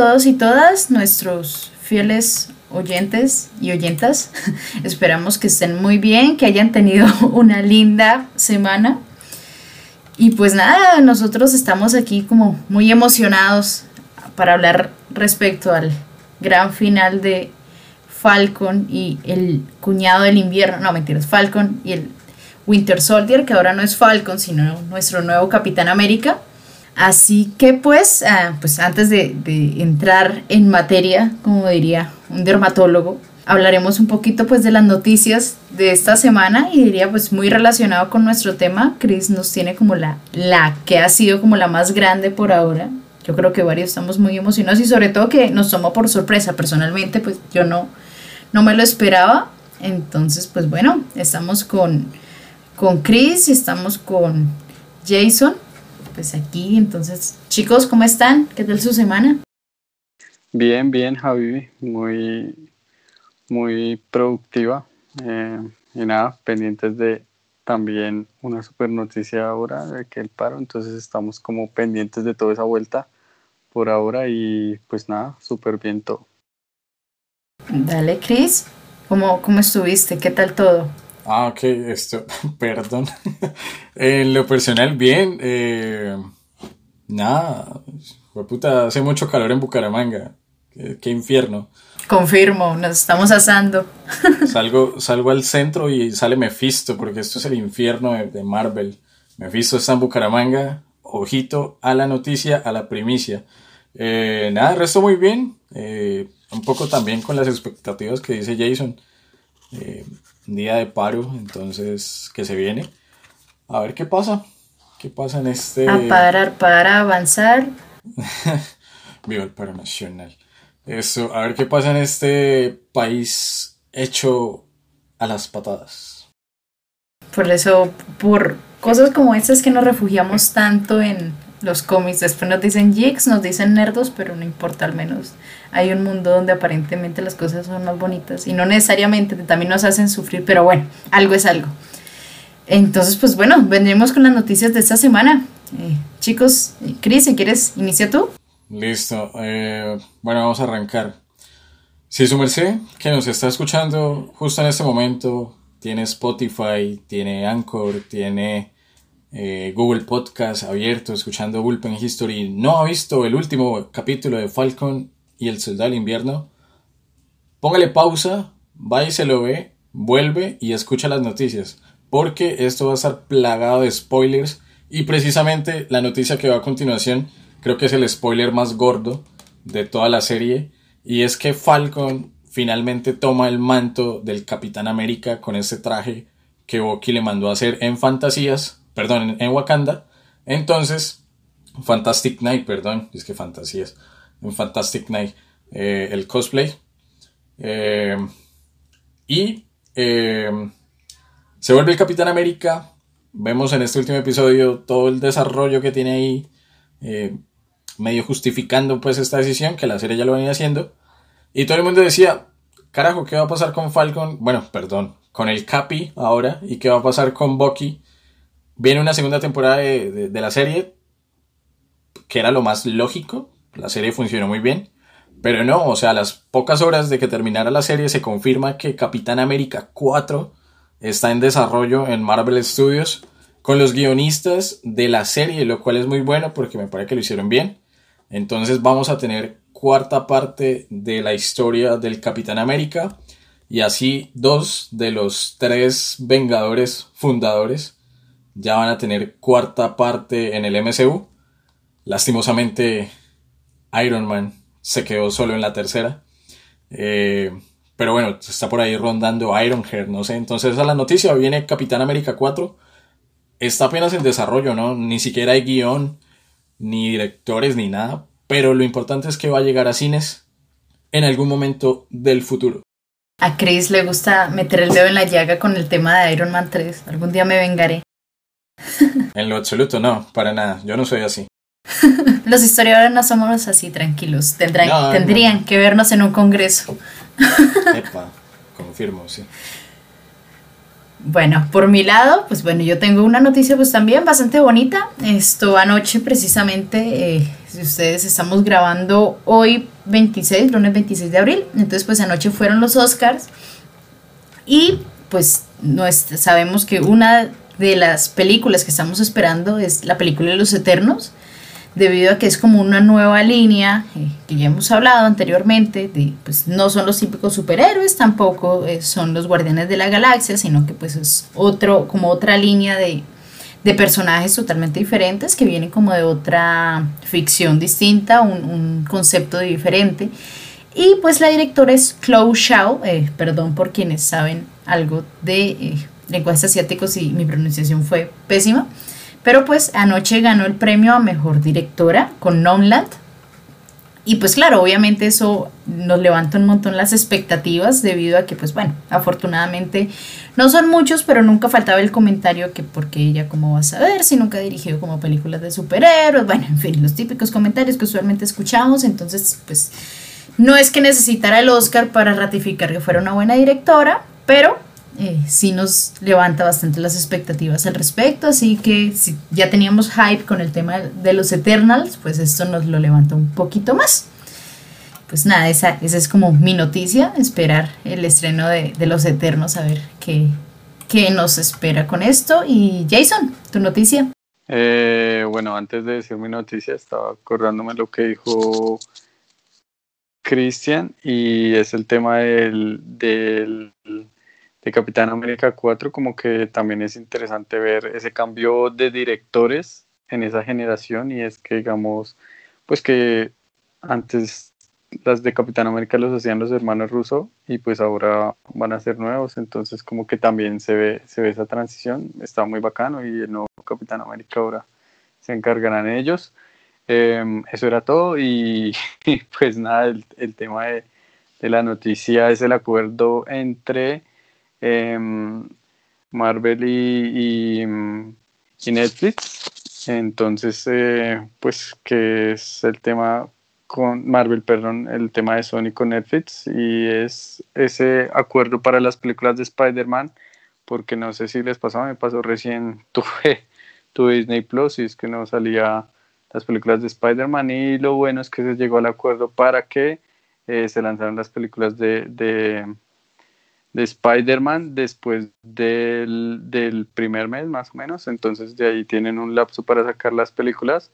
Todos y todas nuestros fieles oyentes y oyentas. Esperamos que estén muy bien, que hayan tenido una linda semana. Y pues nada, nosotros estamos aquí como muy emocionados para hablar respecto al gran final de Falcon y el cuñado del invierno, no mentiras, Falcon y el Winter Soldier, que ahora no es Falcon, sino nuestro nuevo Capitán América. Así que pues, ah, pues antes de, entrar en materia, como diría un dermatólogo, hablaremos un poquito pues de las noticias de esta semana y diría pues muy relacionado con nuestro tema. Chris nos tiene como la, la que ha sido como la más grande por ahora. Yo creo que varios estamos muy emocionados y sobre todo que nos tomó por sorpresa. Personalmente pues yo no, no me lo esperaba. Entonces pues bueno, estamos con, con Chris y estamos con Jason pues aquí. Entonces, chicos, ¿cómo están? ¿Qué tal su semana? Bien, bien, Javi, muy, muy productiva. Eh, y nada, pendientes de también una super noticia ahora de que el paro, entonces estamos como pendientes de toda esa vuelta por ahora y pues nada, súper bien todo. Dale, Cris, ¿Cómo, ¿cómo estuviste? ¿Qué tal todo? Ah, ok, esto, perdón. en lo personal, bien. Eh, nada, puta, hace mucho calor en Bucaramanga. Qué, infierno. Confirmo, nos estamos asando. salgo, salgo al centro y sale Mephisto, porque esto es el infierno de, Marvel. Mephisto está en Bucaramanga. Ojito a la noticia, a la primicia. Eh, nada, el resto muy bien. Eh, un poco también con las expectativas que dice Jason. Eh, día de paro, entonces que se viene. A ver qué pasa. ¿Qué pasa en este. A parar para avanzar. Viva el paro nacional. Eso, a ver qué pasa en este país hecho a las patadas. Por eso, por cosas como estas que nos refugiamos tanto en los cómics. Después nos dicen geeks, nos dicen nerdos, pero no importa, al menos hay un mundo donde aparentemente las cosas son más bonitas y no necesariamente también nos hacen sufrir, pero bueno, algo es algo. Entonces, pues bueno, vendremos con las noticias de esta semana. Eh, chicos, Cris, si quieres, inicia tú. Listo. Eh, bueno, vamos a arrancar. Si su merced, que nos está escuchando justo en este momento, tiene Spotify, tiene Anchor, tiene eh, Google Podcast abierto, escuchando Bullpen History, no ha visto el último capítulo de Falcon y el Soldado del Invierno, póngale pausa, va y se lo ve, vuelve y escucha las noticias, porque esto va a estar plagado de spoilers. Y precisamente la noticia que va a continuación creo que es el spoiler más gordo de toda la serie y es que Falcon finalmente toma el manto del Capitán América con ese traje que Bucky le mandó a hacer en fantasías perdón, en, Wakanda. Entonces, Fantastic Night, perdón, es que fantasías, en Fantastic Night, eh, el cosplay. Eh, y eh, se vuelve el Capitán América. Vemos en este último episodio todo el desarrollo que tiene ahí, medio justificando pues esta decisión, que la serie ya lo venía haciendo. Y todo el mundo decía, carajo, ¿qué va a pasar con Falcon? Bueno, perdón, con el Capi ahora, y qué va a pasar con Bucky Viene una segunda temporada de, la serie, que era lo más lógico. La serie funcionó muy bien. Pero no, o sea, a las pocas horas de que terminara la serie se confirma que Capitán América 4 está en desarrollo en Marvel Studios con los guionistas de la serie, lo cual es muy bueno porque me parece que lo hicieron bien. Entonces vamos a tener cuarta parte de la historia del Capitán América y así dos de los tres Vengadores fundadores ya van a tener cuarta parte en el MCU. Lastimosamente, Iron Man se quedó solo en la tercera. Eh, pero bueno, está por ahí rondando Ironheart, no sé. Entonces a la noticia viene Capitán América 4. Está apenas en desarrollo, ¿no? Ni siquiera hay guion, ni directores, ni nada. Pero lo importante es que va a llegar a cines en algún momento del futuro. A Chris le gusta meter el dedo en la llaga con el tema de Iron Man 3. Algún día me vengaré. En lo absoluto, no, para nada. Yo no soy así. Los historiadores no somos así tranquilos. tendrían que vernos en un congreso. Epa, confirmo, sí. Bueno, por mi lado, pues bueno, yo tengo una noticia pues también bastante bonita. Esto anoche precisamente eh, si ustedes estamos grabando hoy 26, lunes 26 de abril, entonces pues anoche fueron los Oscars y pues no sabemos que una de las películas que estamos esperando es la película de los Eternos, debido a que es como una nueva línea eh, que ya hemos hablado anteriormente, de, pues no son los típicos superhéroes, tampoco eh, son los guardianes de la galaxia, sino que pues es otro, como otra línea de, de personajes totalmente diferentes que vienen como de otra ficción distinta, un, un concepto diferente. Y pues la directora es Chloe Shao, eh, perdón por quienes saben algo de lenguajes asiáticos y mi pronunciación fue pésima. Pero pues anoche ganó el premio a Mejor Directora con Nomland. Y pues claro, obviamente eso nos levanta un montón las expectativas debido a que pues bueno, afortunadamente no son muchos, pero nunca faltaba el comentario que porque ella como va a saber si nunca ha dirigido como películas de superhéroes, bueno, en fin, los típicos comentarios que usualmente escuchamos, entonces pues no es que necesitara el Oscar para ratificar que fuera una buena directora, pero eh, sí nos levanta bastante las expectativas al respecto, así que si ya teníamos hype con el tema de los Eternals, pues esto nos lo levanta un poquito más. Pues nada, esa, esa es como mi noticia, esperar el estreno de, de los Eternos, a ver qué, qué, nos espera con esto. Y Jason, tu noticia. Eh, bueno, antes de decir mi noticia, estaba acordándome lo que dijo Cristian y es el tema del, del de Capitán América 4, como que también es interesante ver ese cambio de directores en esa generación y es que digamos, pues que antes las de Capitán América los hacían los hermanos Russo y pues ahora van a ser nuevos, entonces como que también se ve, se ve esa transición, está muy bacano y el nuevo Capitán América ahora se encargarán ellos. Em, eso era todo y, pues nada, el, tema de, de, la noticia es el acuerdo entre Em, Marvel y, y, Netflix. Entonces, eh, pues que es el tema con Marvel, perdón, el tema de Sony con Netflix y es ese acuerdo para las películas de Spider-Man, porque no sé si les pasó, me pasó recién, tuve, tuve Disney Plus y es que no salía las películas de Spider-Man y lo bueno es que se llegó al acuerdo para que eh, se lanzaran las películas de de Spider-Man después del, primer mes más o menos, entonces de ahí tienen un lapso para sacar las películas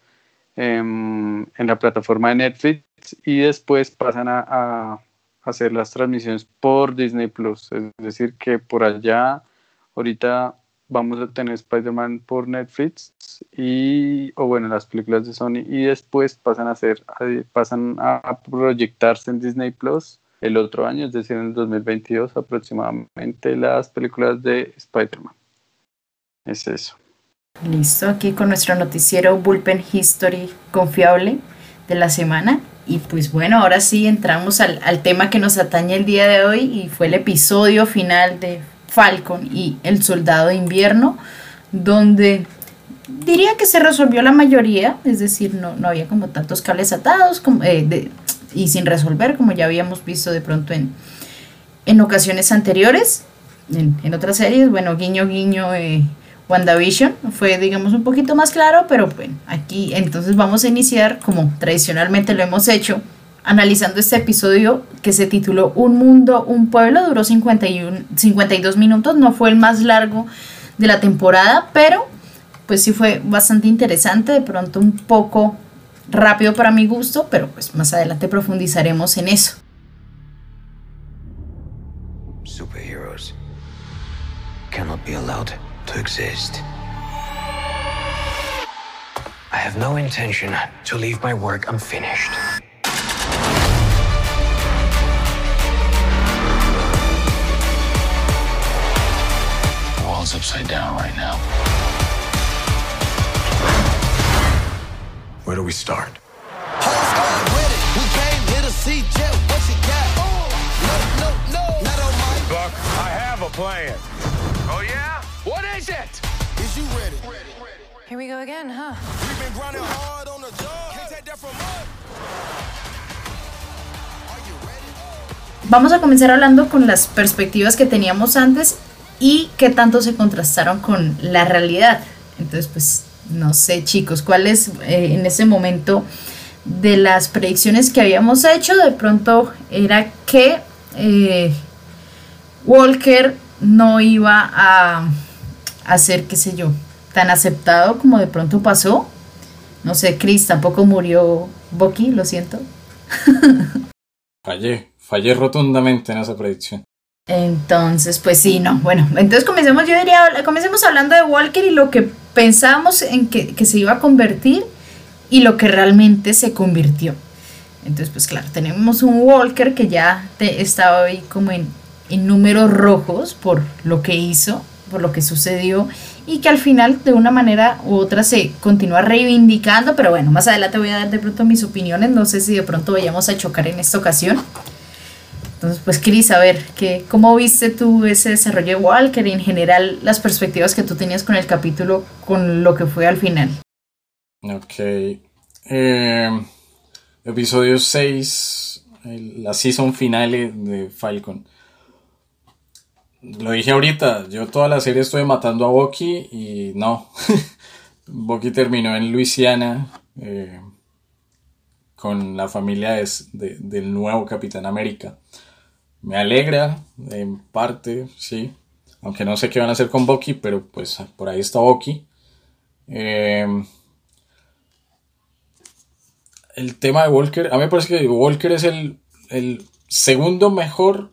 en, la plataforma de Netflix. Y después pasan a, hacer las transmisiones por Disney Plus, es decir que por allá ahorita vamos a tener Spider-Man por Netflix y o bueno las películas de Sony. Y después pasan a hacer pasan a proyectarse en Disney Plus el otro año, es decir, en el 2022 aproximadamente las películas de Spider-Man. Es eso. Listo, aquí con nuestro noticiero Bullpen History confiable de la semana. Y pues bueno, ahora sí entramos al, al tema que nos atañe el día de hoy y fue el episodio final de Falcon y El Soldado de Invierno, donde diría que se resolvió la mayoría, es decir, no, no había como tantos cables atados, como, eh, de, y sin resolver, como ya habíamos visto de pronto en, en ocasiones anteriores, en, otras series. Bueno, guiño, guiño, eh, WandaVision fue, digamos, un poquito más claro, pero bueno, aquí entonces vamos a iniciar, como tradicionalmente lo hemos hecho, analizando este episodio que se tituló Un mundo, un pueblo, duró 51, 52 minutos, no fue el más largo de la temporada, pero pues sí fue bastante interesante, de pronto un poco rápido para mi gusto, pero pues más adelante profundizaremos en eso. Superheroes cannot be allowed to exist. I have no intention to leave my work unfinished. The world's upside down right now. Where do we start? Buck, I have a plan. Oh yeah? What is it? Is you ready? Here we go again, huh? We've been grinding hard on the job. Can't take that from us. Vamos a comenzar hablando con las perspectivas que teníamos antes y qué tanto se contrastaron con la realidad. Entonces, pues no sé chicos, ¿cuál es eh, en ese momento de las predicciones que habíamos hecho, de pronto era que eh, Walker no iba a, a ser, qué sé yo, tan aceptado como de pronto pasó. No sé, Chris, tampoco murió Bucky, lo siento. fallé, fallé rotundamente en esa predicción. Entonces, pues sí, no. Bueno, entonces comencemos, yo diría, comencemos hablando de Walker y lo que pensábamos en que, se iba a convertir y lo que realmente se convirtió. Entonces, pues claro, tenemos un Walker que ya estaba ahí como en, en números rojos por lo que hizo, por lo que sucedió y que al final de una manera u otra se continúa reivindicando, pero bueno, más adelante voy a dar de pronto mis opiniones, no sé si de pronto vayamos a chocar en esta ocasión. Entonces, pues Cris, a ver, ¿qué, ¿cómo viste tú ese desarrollo de Walker y en general las perspectivas que tú tenías con el capítulo, con lo que fue al final? Ok. Eh, episodio 6, la season finale de Falcon lo dije ahorita, yo toda la serie estoy matando a Bucky y no. Bucky terminó en Luisiana eh, con la familia del nuevo Capitán América. Me alegra, en parte, sí. Aunque no sé qué van a hacer con Bucky, pero pues por ahí está Bucky. Eh, el tema de Walker, a mí me parece que Walker es el, el segundo mejor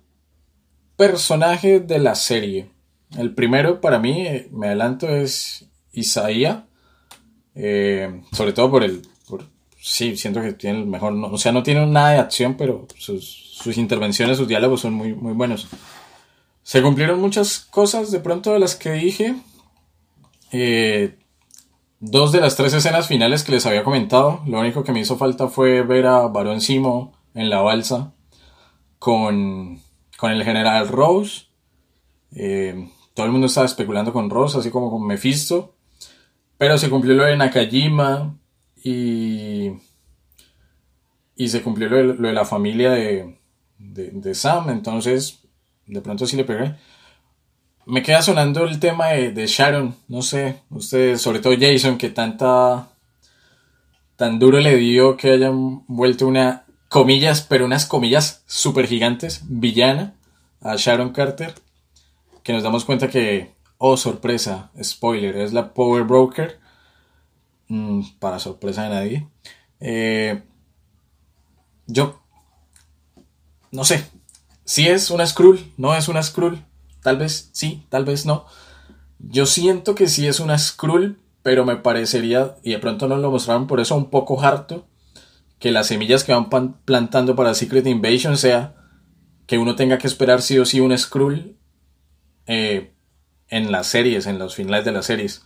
personaje de la serie. El primero para mí, eh, me adelanto, es Isaías. Eh, sobre todo por el... sí, siento que tiene el mejor... o sea, no tiene nada de acción, pero sus, intervenciones, sus diálogos son muy, muy buenos. Se cumplieron muchas cosas de pronto de las que dije. Eh, dos de las tres escenas finales que les había comentado. Lo único que me hizo falta fue ver a Barón Simo en la balsa con con el general Rose. Eh, todo el mundo estaba especulando con Rose, así como con Mephisto. Pero se cumplió lo de Nakajima y, y se cumplió lo de, la familia de, de, Sam. Entonces, de pronto sí le pegué. Me queda sonando el tema de, de Sharon. No sé, ustedes, sobre todo Jason, que tanta tan duro le dio que hayan vuelto una comillas, pero unas comillas super gigantes, villana, a Sharon Carter, que nos damos cuenta que, oh sorpresa, spoiler, es la Power Broker, para sorpresa de nadie. Eh, yo, no sé, si es una Skrull, no es una Skrull, tal vez sí, tal vez no. Yo siento que sí es una Skrull, pero me parecería, y de pronto nos lo mostraron por eso un poco harto, que las semillas que van plantando para Secret Invasion sea que uno tenga que esperar sí o sí un Skrull eh, en las series, en los finales de las series.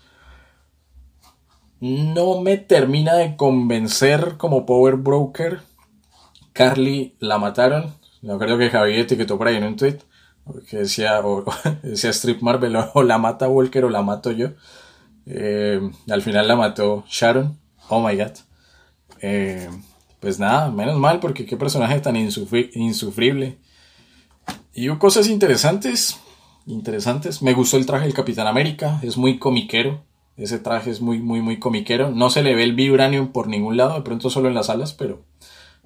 No me termina de convencer como Power Broker. Carly la mataron. Yo creo que Javier etiquetó por ahí en un tweet que decía, o, decía Strip Marvel o, la mata Walker o la mato yo. Eh, al final la mató Sharon. Oh my god. Eh, pues nada, menos mal, porque qué personaje tan insufrible. Y hubo cosas interesantes, interesantes. Me gustó el traje del Capitán América, es muy comiquero. Ese traje es muy, muy, muy comiquero. No se le ve el vibranium por ningún lado, de pronto solo en las alas, pero,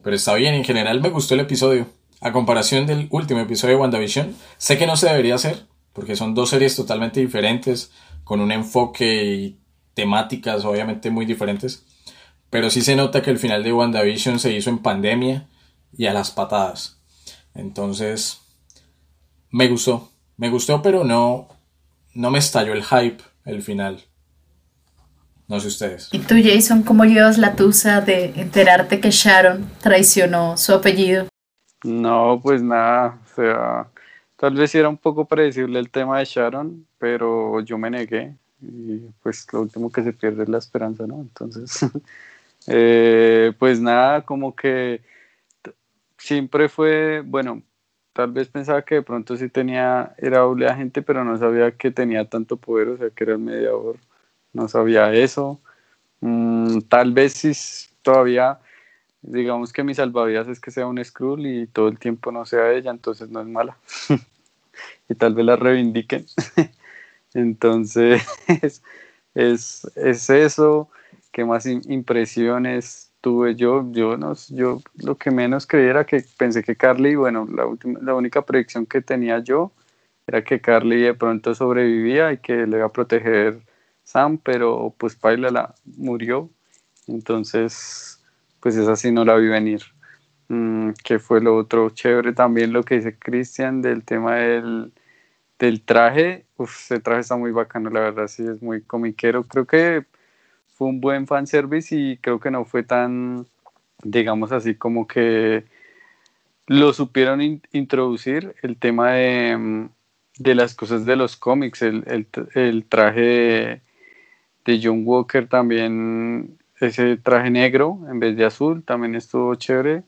pero está bien. En general me gustó el episodio. A comparación del último episodio de WandaVision, sé que no se debería hacer, porque son dos series totalmente diferentes, con un enfoque y temáticas obviamente muy diferentes. Pero sí se nota que el final de WandaVision se hizo en pandemia y a las patadas. Entonces, me gustó. Me gustó, pero no, no me estalló el hype el final. No sé ustedes. ¿Y tú, Jason, cómo llevas la tusa de enterarte que Sharon traicionó su apellido? No, pues nada. O sea, tal vez era un poco predecible el tema de Sharon, pero yo me negué. Y pues lo último que se pierde es la esperanza, ¿no? Entonces, Eh, pues nada, como que siempre fue, bueno, tal vez pensaba que de pronto sí tenía, era doble agente, pero no sabía que tenía tanto poder, o sea, que era el mediador, no sabía eso. Mm, tal vez sí todavía, digamos que mi salvavidas es que sea un Skrull y todo el tiempo no sea ella, entonces no es mala. y tal vez la reivindiquen. entonces, es, es eso. ¿Qué más impresiones? tuve yo, yo no, yo lo que menos creí era que pensé que Carly, bueno, la última, la única predicción que tenía yo era que Carly de pronto sobrevivía y que le iba a proteger Sam, pero pues Paila la murió, entonces pues esa sí no la vi venir. Mm, que fue lo otro chévere también lo que dice Cristian del tema del, del traje, Uf, ese traje está muy bacano, la verdad, sí, es muy comiquero, creo que fue un buen fanservice y creo que no fue tan, digamos así, como que lo supieron introducir el tema de, mm, de, las cosas de los cómics, el, el traje de, John Walker también, ese traje negro en vez de azul, también estuvo chévere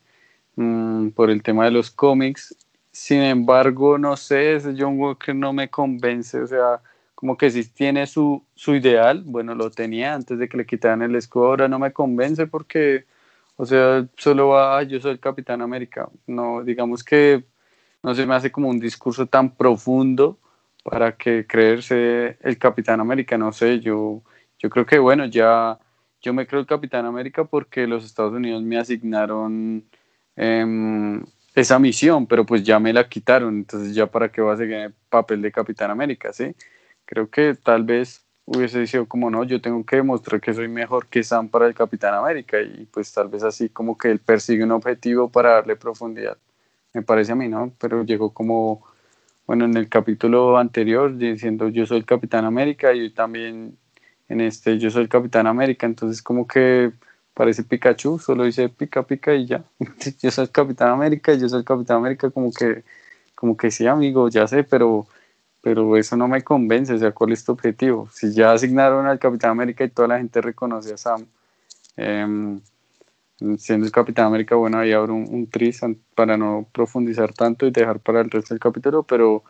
mm, por el tema de los cómics. Sin embargo, no sé, ese John Walker no me convence, o sea, como que si tiene su, su ideal, bueno, lo tenía antes de que le quitaran el escudo, ahora no me convence porque, o sea, solo va, yo soy el Capitán América, no, digamos que no se me hace como un discurso tan profundo para que creerse el Capitán América, no sé, yo, yo creo que bueno, ya yo me creo el Capitán América porque los Estados Unidos me asignaron em, esa misión, pero pues ya me la quitaron, entonces ya para qué va a seguir el papel de Capitán América, ¿sí? Creo que tal vez hubiese sido como no, yo tengo que demostrar que soy mejor que Sam para el Capitán América y pues tal vez así como que él persigue un objetivo para darle profundidad, me parece a mí, ¿no? Pero llegó como, bueno, en el capítulo anterior diciendo yo soy el Capitán América y también en este yo soy el Capitán América, entonces como que parece Pikachu, solo dice pica pica y ya, yo soy el Capitán América yo soy el Capitán América como que, como que sí amigo, ya sé, pero pero eso no me convence, o sea, ¿cuál es tu objetivo? Si ya asignaron al Capitán América y toda la gente reconoce a Sam, em, siendo el Capitán América, bueno, ahí habrá un, un tris para no profundizar tanto y dejar para el resto del capítulo, pero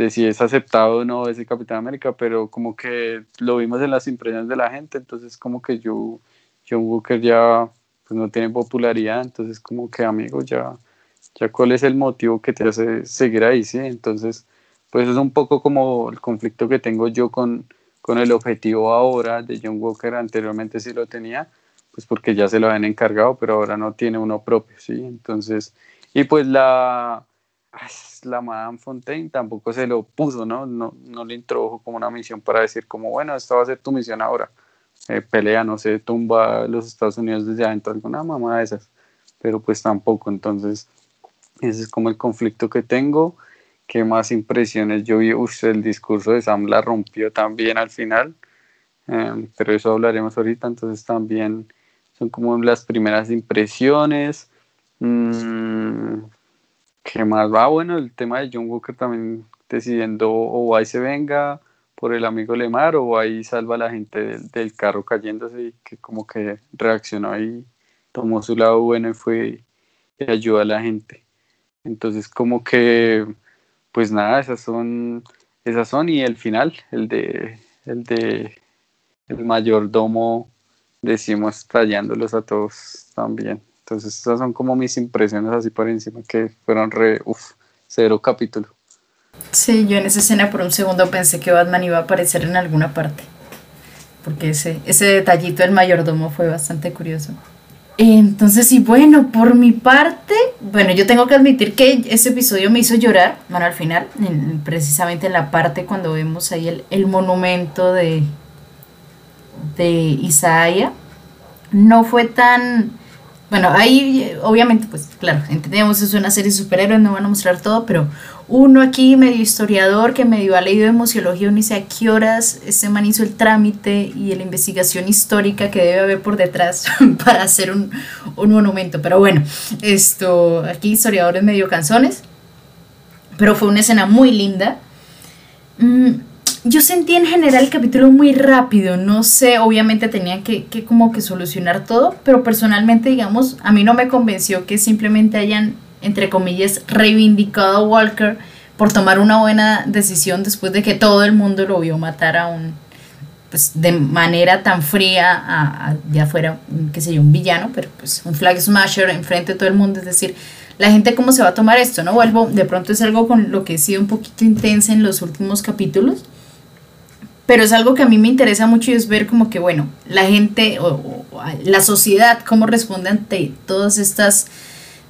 de si es aceptado o no ese Capitán América, pero como que lo vimos en las impresiones de la gente, entonces como que yo, John Walker ya pues no tiene popularidad, entonces como que amigo, ya, ya cuál es el motivo que te hace seguir ahí, ¿sí? Entonces pues es un poco como el conflicto que tengo yo con, con el objetivo ahora de John Walker, anteriormente sí lo tenía, pues porque ya se lo habían encargado, pero ahora no tiene uno propio, ¿sí? Entonces, y pues la, la Madame Fontaine tampoco se lo puso, ¿no? ¿no? No le introdujo como una misión para decir como, bueno, esta va a ser tu misión ahora. Eh, pelea, no sé, tumba los Estados Unidos desde adentro, alguna mamá de esas, pero pues tampoco, entonces ese es como el conflicto que tengo qué más impresiones yo vi, usted el discurso de Sam la rompió también al final, em, pero eso hablaremos ahorita, entonces también son como las primeras impresiones. Mm, ¿Qué más va? Bueno, el tema de John Walker también decidiendo o ahí se venga por el amigo Lemar o ahí salva a la gente del, carro cayéndose y que como que reaccionó y tomó su lado bueno y fue y ayudó a la gente. Entonces como que pues nada, esas son, esas son y el final, el de, el de el mayordomo, decimos trayéndolos a todos también. Entonces esas son como mis impresiones así por encima que fueron re, uff, cero capítulo. Sí, yo en esa escena por un segundo pensé que Batman iba a aparecer en alguna parte, porque ese, ese detallito del mayordomo fue bastante curioso. Entonces, y bueno, por mi parte, bueno, yo tengo que admitir que ese episodio me hizo llorar, bueno, al final, precisamente en la parte cuando vemos ahí el, monumento de, de no fue tan, bueno, ahí obviamente, pues claro, entendemos, es una serie de superhéroes, no van a mostrar todo, pero uno aquí medio historiador que medio ha leído de museología, uno dice a qué horas ese man hizo el trámite y la investigación histórica que debe haber por detrás para hacer un, monumento. Pero bueno, esto, aquí historiadores medio canzones, pero fue una escena muy linda. Mm, yo sentí en general el capítulo muy rápido, no sé, obviamente tenía que, que como que solucionar todo, pero personalmente, digamos, a mí no me convenció que simplemente hayan entre comillas, reivindicado a Walker por tomar una buena decisión después de que todo el mundo lo vio matar a un, pues de manera tan fría, a, ya fuera, qué sé yo, un villano, pero pues un flag smasher enfrente de todo el mundo, es decir, la gente cómo se va a tomar esto, ¿no? Vuelvo, de pronto es algo con lo que he sido un poquito intensa en los últimos capítulos, pero es algo que a mí me interesa mucho y es ver como que, bueno, la gente o, la sociedad, cómo responde ante todas estas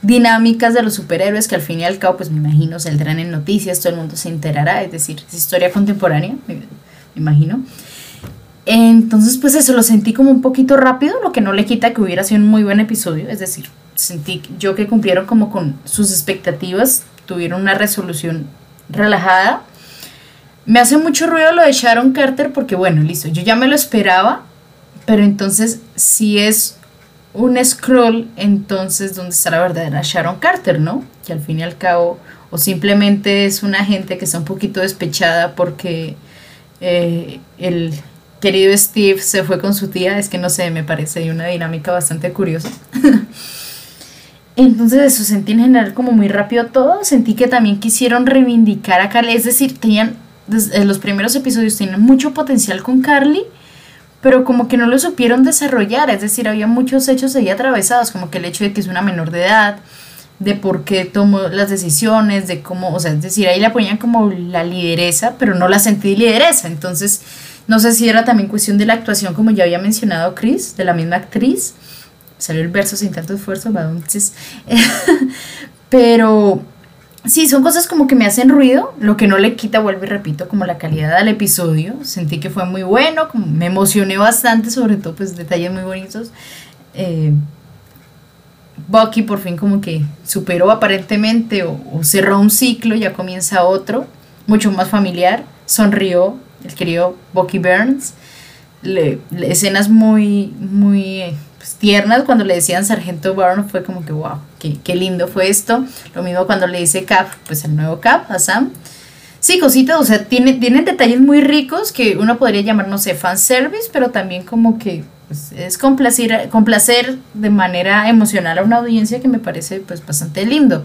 dinámicas de los superhéroes que al fin y al cabo, pues me imagino, saldrán en noticias, todo el mundo se enterará, es decir, es historia contemporánea, me imagino. Entonces, pues eso lo sentí como un poquito rápido, lo que no le quita que hubiera sido un muy buen episodio, es decir, sentí yo que cumplieron como con sus expectativas, tuvieron una resolución relajada. Me hace mucho ruido lo de Sharon Carter porque bueno, listo, yo ya me lo esperaba, pero entonces si es un scroll, entonces ¿dónde está la verdadera Sharon Carter, no? Que al fin y al cabo, o simplemente es una gente que está un poquito despechada porque eh, el querido Steve se fue con su tía, es que no sé, me parece una dinámica bastante curiosa. Entonces eso sentí en general como muy rápido todo, sentí que también quisieron reivindicar a Carly, es decir, tenían, desde los primeros episodios tenían mucho potencial con Carly, pero como que no lo supieron desarrollar, es decir, había muchos hechos ahí atravesados, como que el hecho de que es una menor de edad, de por qué tomó las decisiones, de cómo, o sea, es decir, ahí la ponían como la lideresa, pero no la sentí lideresa, entonces no sé si era también cuestión de la actuación, como ya había mencionado Chris, de la misma actriz. Salió el verso sin tanto esfuerzo, entonces. Pero sí, son cosas como que me hacen ruido, lo que no le quita, vuelvo y repito, como la calidad del episodio. Sentí que fue muy bueno, como me emocioné bastante, sobre todo, pues detalles muy bonitos. Eh, Bucky por fin como que superó aparentemente o, cerró un ciclo, ya comienza otro, mucho más familiar, sonrió, el querido Bucky Burns. Le, escenas muy, muy pues, tiernas cuando le decían Sargento Burns fue como que wow, qué, qué, lindo fue esto. Lo mismo cuando le dice Cap, pues el nuevo Cap, a Sam. Sí, cositas, o sea, tiene, tienen detalles muy ricos que uno podría llamar, no sé, fanservice, pero también como que pues, es complacer, complacer de manera emocional a una audiencia que me parece pues bastante lindo.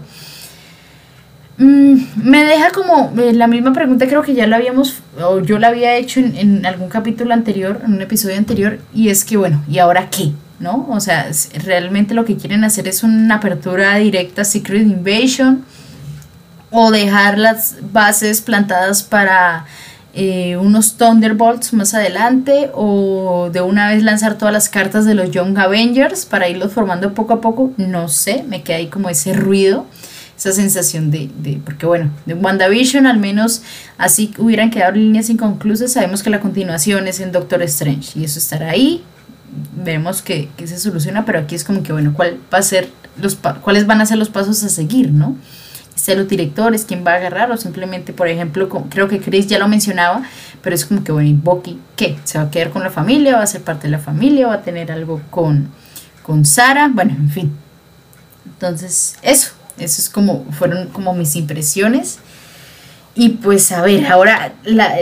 Mm, me deja como eh, la misma pregunta, creo que ya la habíamos, o yo la había hecho en, algún capítulo anterior, en un episodio anterior, y es que, bueno, ¿y ahora qué? ¿No? O sea, realmente lo que quieren hacer es una apertura directa Secret Invasion, o dejar las bases plantadas para eh, unos Thunderbolts más adelante, o de una vez lanzar todas las cartas de los Young Avengers para irlos formando poco a poco, no sé, me queda ahí como ese ruido esa sensación de, de, porque bueno, de WandaVision al menos así hubieran quedado líneas inconclusas, sabemos que la continuación es en Doctor Strange y eso estará ahí, veremos que, que se soluciona, pero aquí es como que bueno, ¿cuál va a ser los cuáles van a ser los pasos a seguir, ¿no? Ser los directores, quién va a agarrar, o simplemente, por ejemplo, creo que Chris ya lo mencionaba, pero es como que, bueno, ¿y Bucky qué? ¿Se va a quedar con la familia? ¿Va a ser parte de la familia? ¿Va a tener algo con, con Sara? Bueno, en fin. Entonces, eso, eso es como, fueron como mis impresiones. Y pues a ver, ahora la,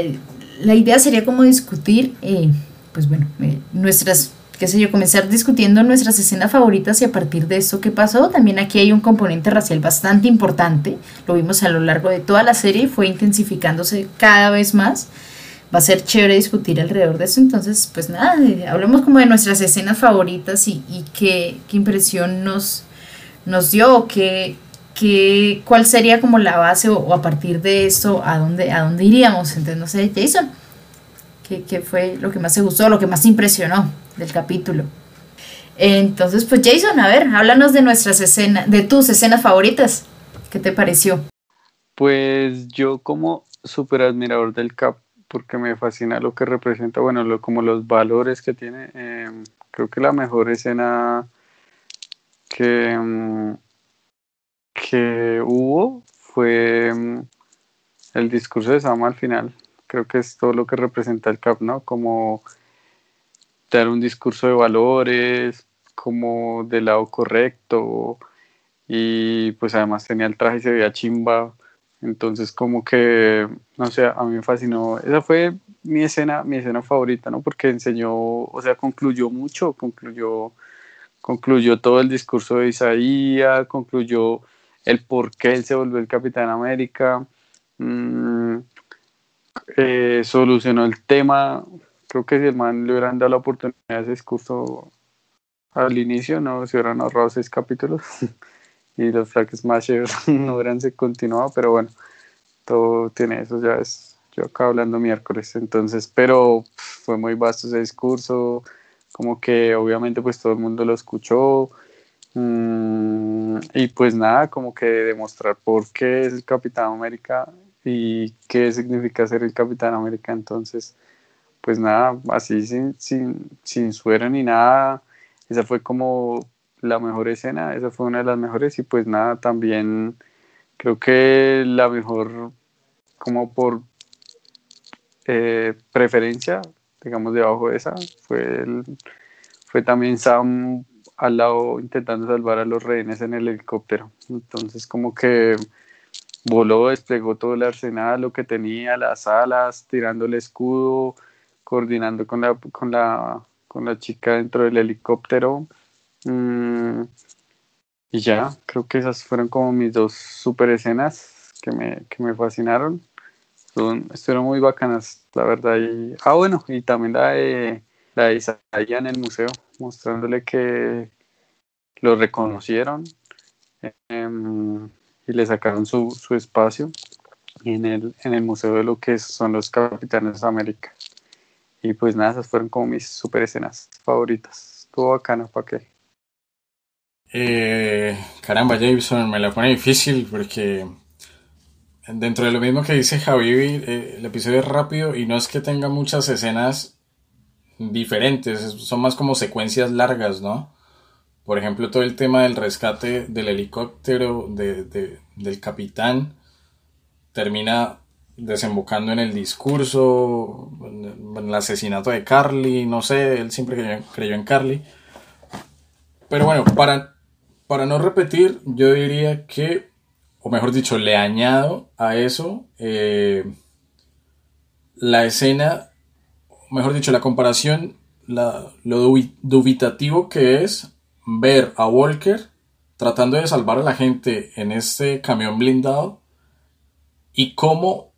idea sería como discutir, eh, pues bueno, eh, nuestras, qué sé yo, comenzar discutiendo nuestras escenas favoritas y a partir de eso qué pasó. También aquí hay un componente racial bastante importante, lo vimos a lo largo de toda la serie, fue intensificándose cada vez más. Va a ser chévere discutir alrededor de eso, entonces pues nada, eh, hablemos como de nuestras escenas favoritas y, y qué, qué impresión nos, nos dio, qué, ¿qué, ¿cuál sería como la base o, a partir de esto a dónde, a dónde iríamos? Entonces, no sé, Jason, ¿qué, ¿qué, fue lo que más te gustó, lo que más impresionó del capítulo? Entonces, pues Jason, a ver, háblanos de nuestras escenas, de tus escenas favoritas. ¿Qué te pareció? Pues yo como súper admirador del Cap, porque me fascina lo que representa, bueno, lo, como los valores que tiene. Em, creo que la mejor escena que, em, que hubo fue mm, el discurso de Sam al final. Creo que es todo lo que representa el CAP, ¿no? Como dar un discurso de valores, como del lado correcto, y pues además tenía el traje y se veía chimba. Entonces como que, no sé, a mí me fascinó. Esa fue mi escena, mi escena favorita, ¿no? Porque enseñó, o sea, concluyó mucho, concluyó, concluyó todo el discurso de Isaías, concluyó el por qué él se volvió el Capitán América, mm, eh, solucionó el tema. Creo que si el man le hubieran dado la oportunidad de ese discurso al inicio, no se hubieran ahorrado seis capítulos y los Flag Smashers no hubieran continuado, pero bueno, todo tiene eso, ya es yo acá hablando miércoles, entonces, pero fue muy vasto ese discurso, como que obviamente pues todo el mundo lo escuchó, mm, y pues nada, como que demostrar por qué es el Capitán América y qué significa ser el Capitán América, entonces, pues nada, así sin, sin, sin suero ni nada, esa fue como la mejor escena, esa fue una de las mejores. Y pues nada, también creo que la mejor como por eh, preferencia, digamos debajo de esa, fue, fue también Sam al lado intentando salvar a los rehenes en el helicóptero. Entonces como que voló, desplegó todo el arsenal, lo que tenía, las alas, tirando el escudo, coordinando con la, con la, con la chica dentro del helicóptero. Mm, y ya, creo que esas fueron como mis dos super escenas que me, que me fascinaron. estuvieron muy bacanas, la verdad. Y, ah, bueno, y también la de, la de Isaiah en el museo, mostrándole que lo reconocieron em, y le sacaron su, su espacio en el, en el museo de lo que son los Capitanes de América. Y pues nada, esas fueron como mis super escenas favoritas. Estuvo bacana, ¿para qué? Eh, caramba, Jason, me la pone difícil porque dentro de lo mismo que dice Javi, eh, el episodio es rápido y no es que tenga muchas escenas diferentes, son más como secuencias largas, ¿no? Por ejemplo, todo el tema del rescate del helicóptero del capitán termina desembocando en el discurso, en el asesinato de Carly, no sé, él siempre creyó en Carly. Pero bueno, para para no repetir, yo diría que, o mejor dicho, le añado a eso eh, la escena, mejor dicho, la comparación, lo dubitativo que es ver a Walker tratando de salvar a la gente en este camión blindado y cómo,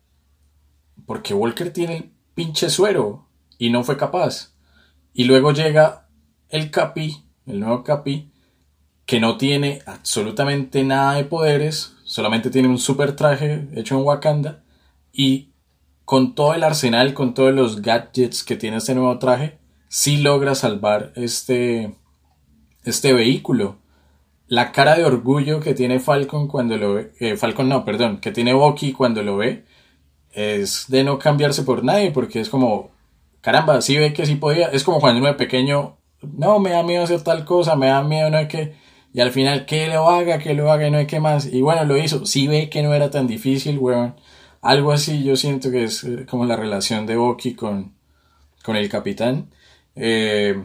porque Walker tiene el pinche suero y no fue capaz. Y luego llega el Capi, el nuevo Capi, que no tiene absolutamente nada de poderes, solamente tiene un super traje hecho en Wakanda y con todo el arsenal, con todos los gadgets que tiene este nuevo traje, sí logra salvar este, este vehículo. La cara de orgullo que tiene Falcon cuando lo ve, eh, Falcon no, perdón, que tiene Bucky cuando lo ve, es de no cambiarse por nadie, porque es como, caramba, sí ve que sí podía, es como cuando uno de pequeño, no, me da miedo hacer tal cosa, me da miedo, no hay que, y al final, que lo haga, que lo haga y no hay que más. Y bueno, lo hizo. Si ve que no era tan difícil, weón. Algo así yo siento que es eh, como la relación de Bucky con, con el capitán. Eh,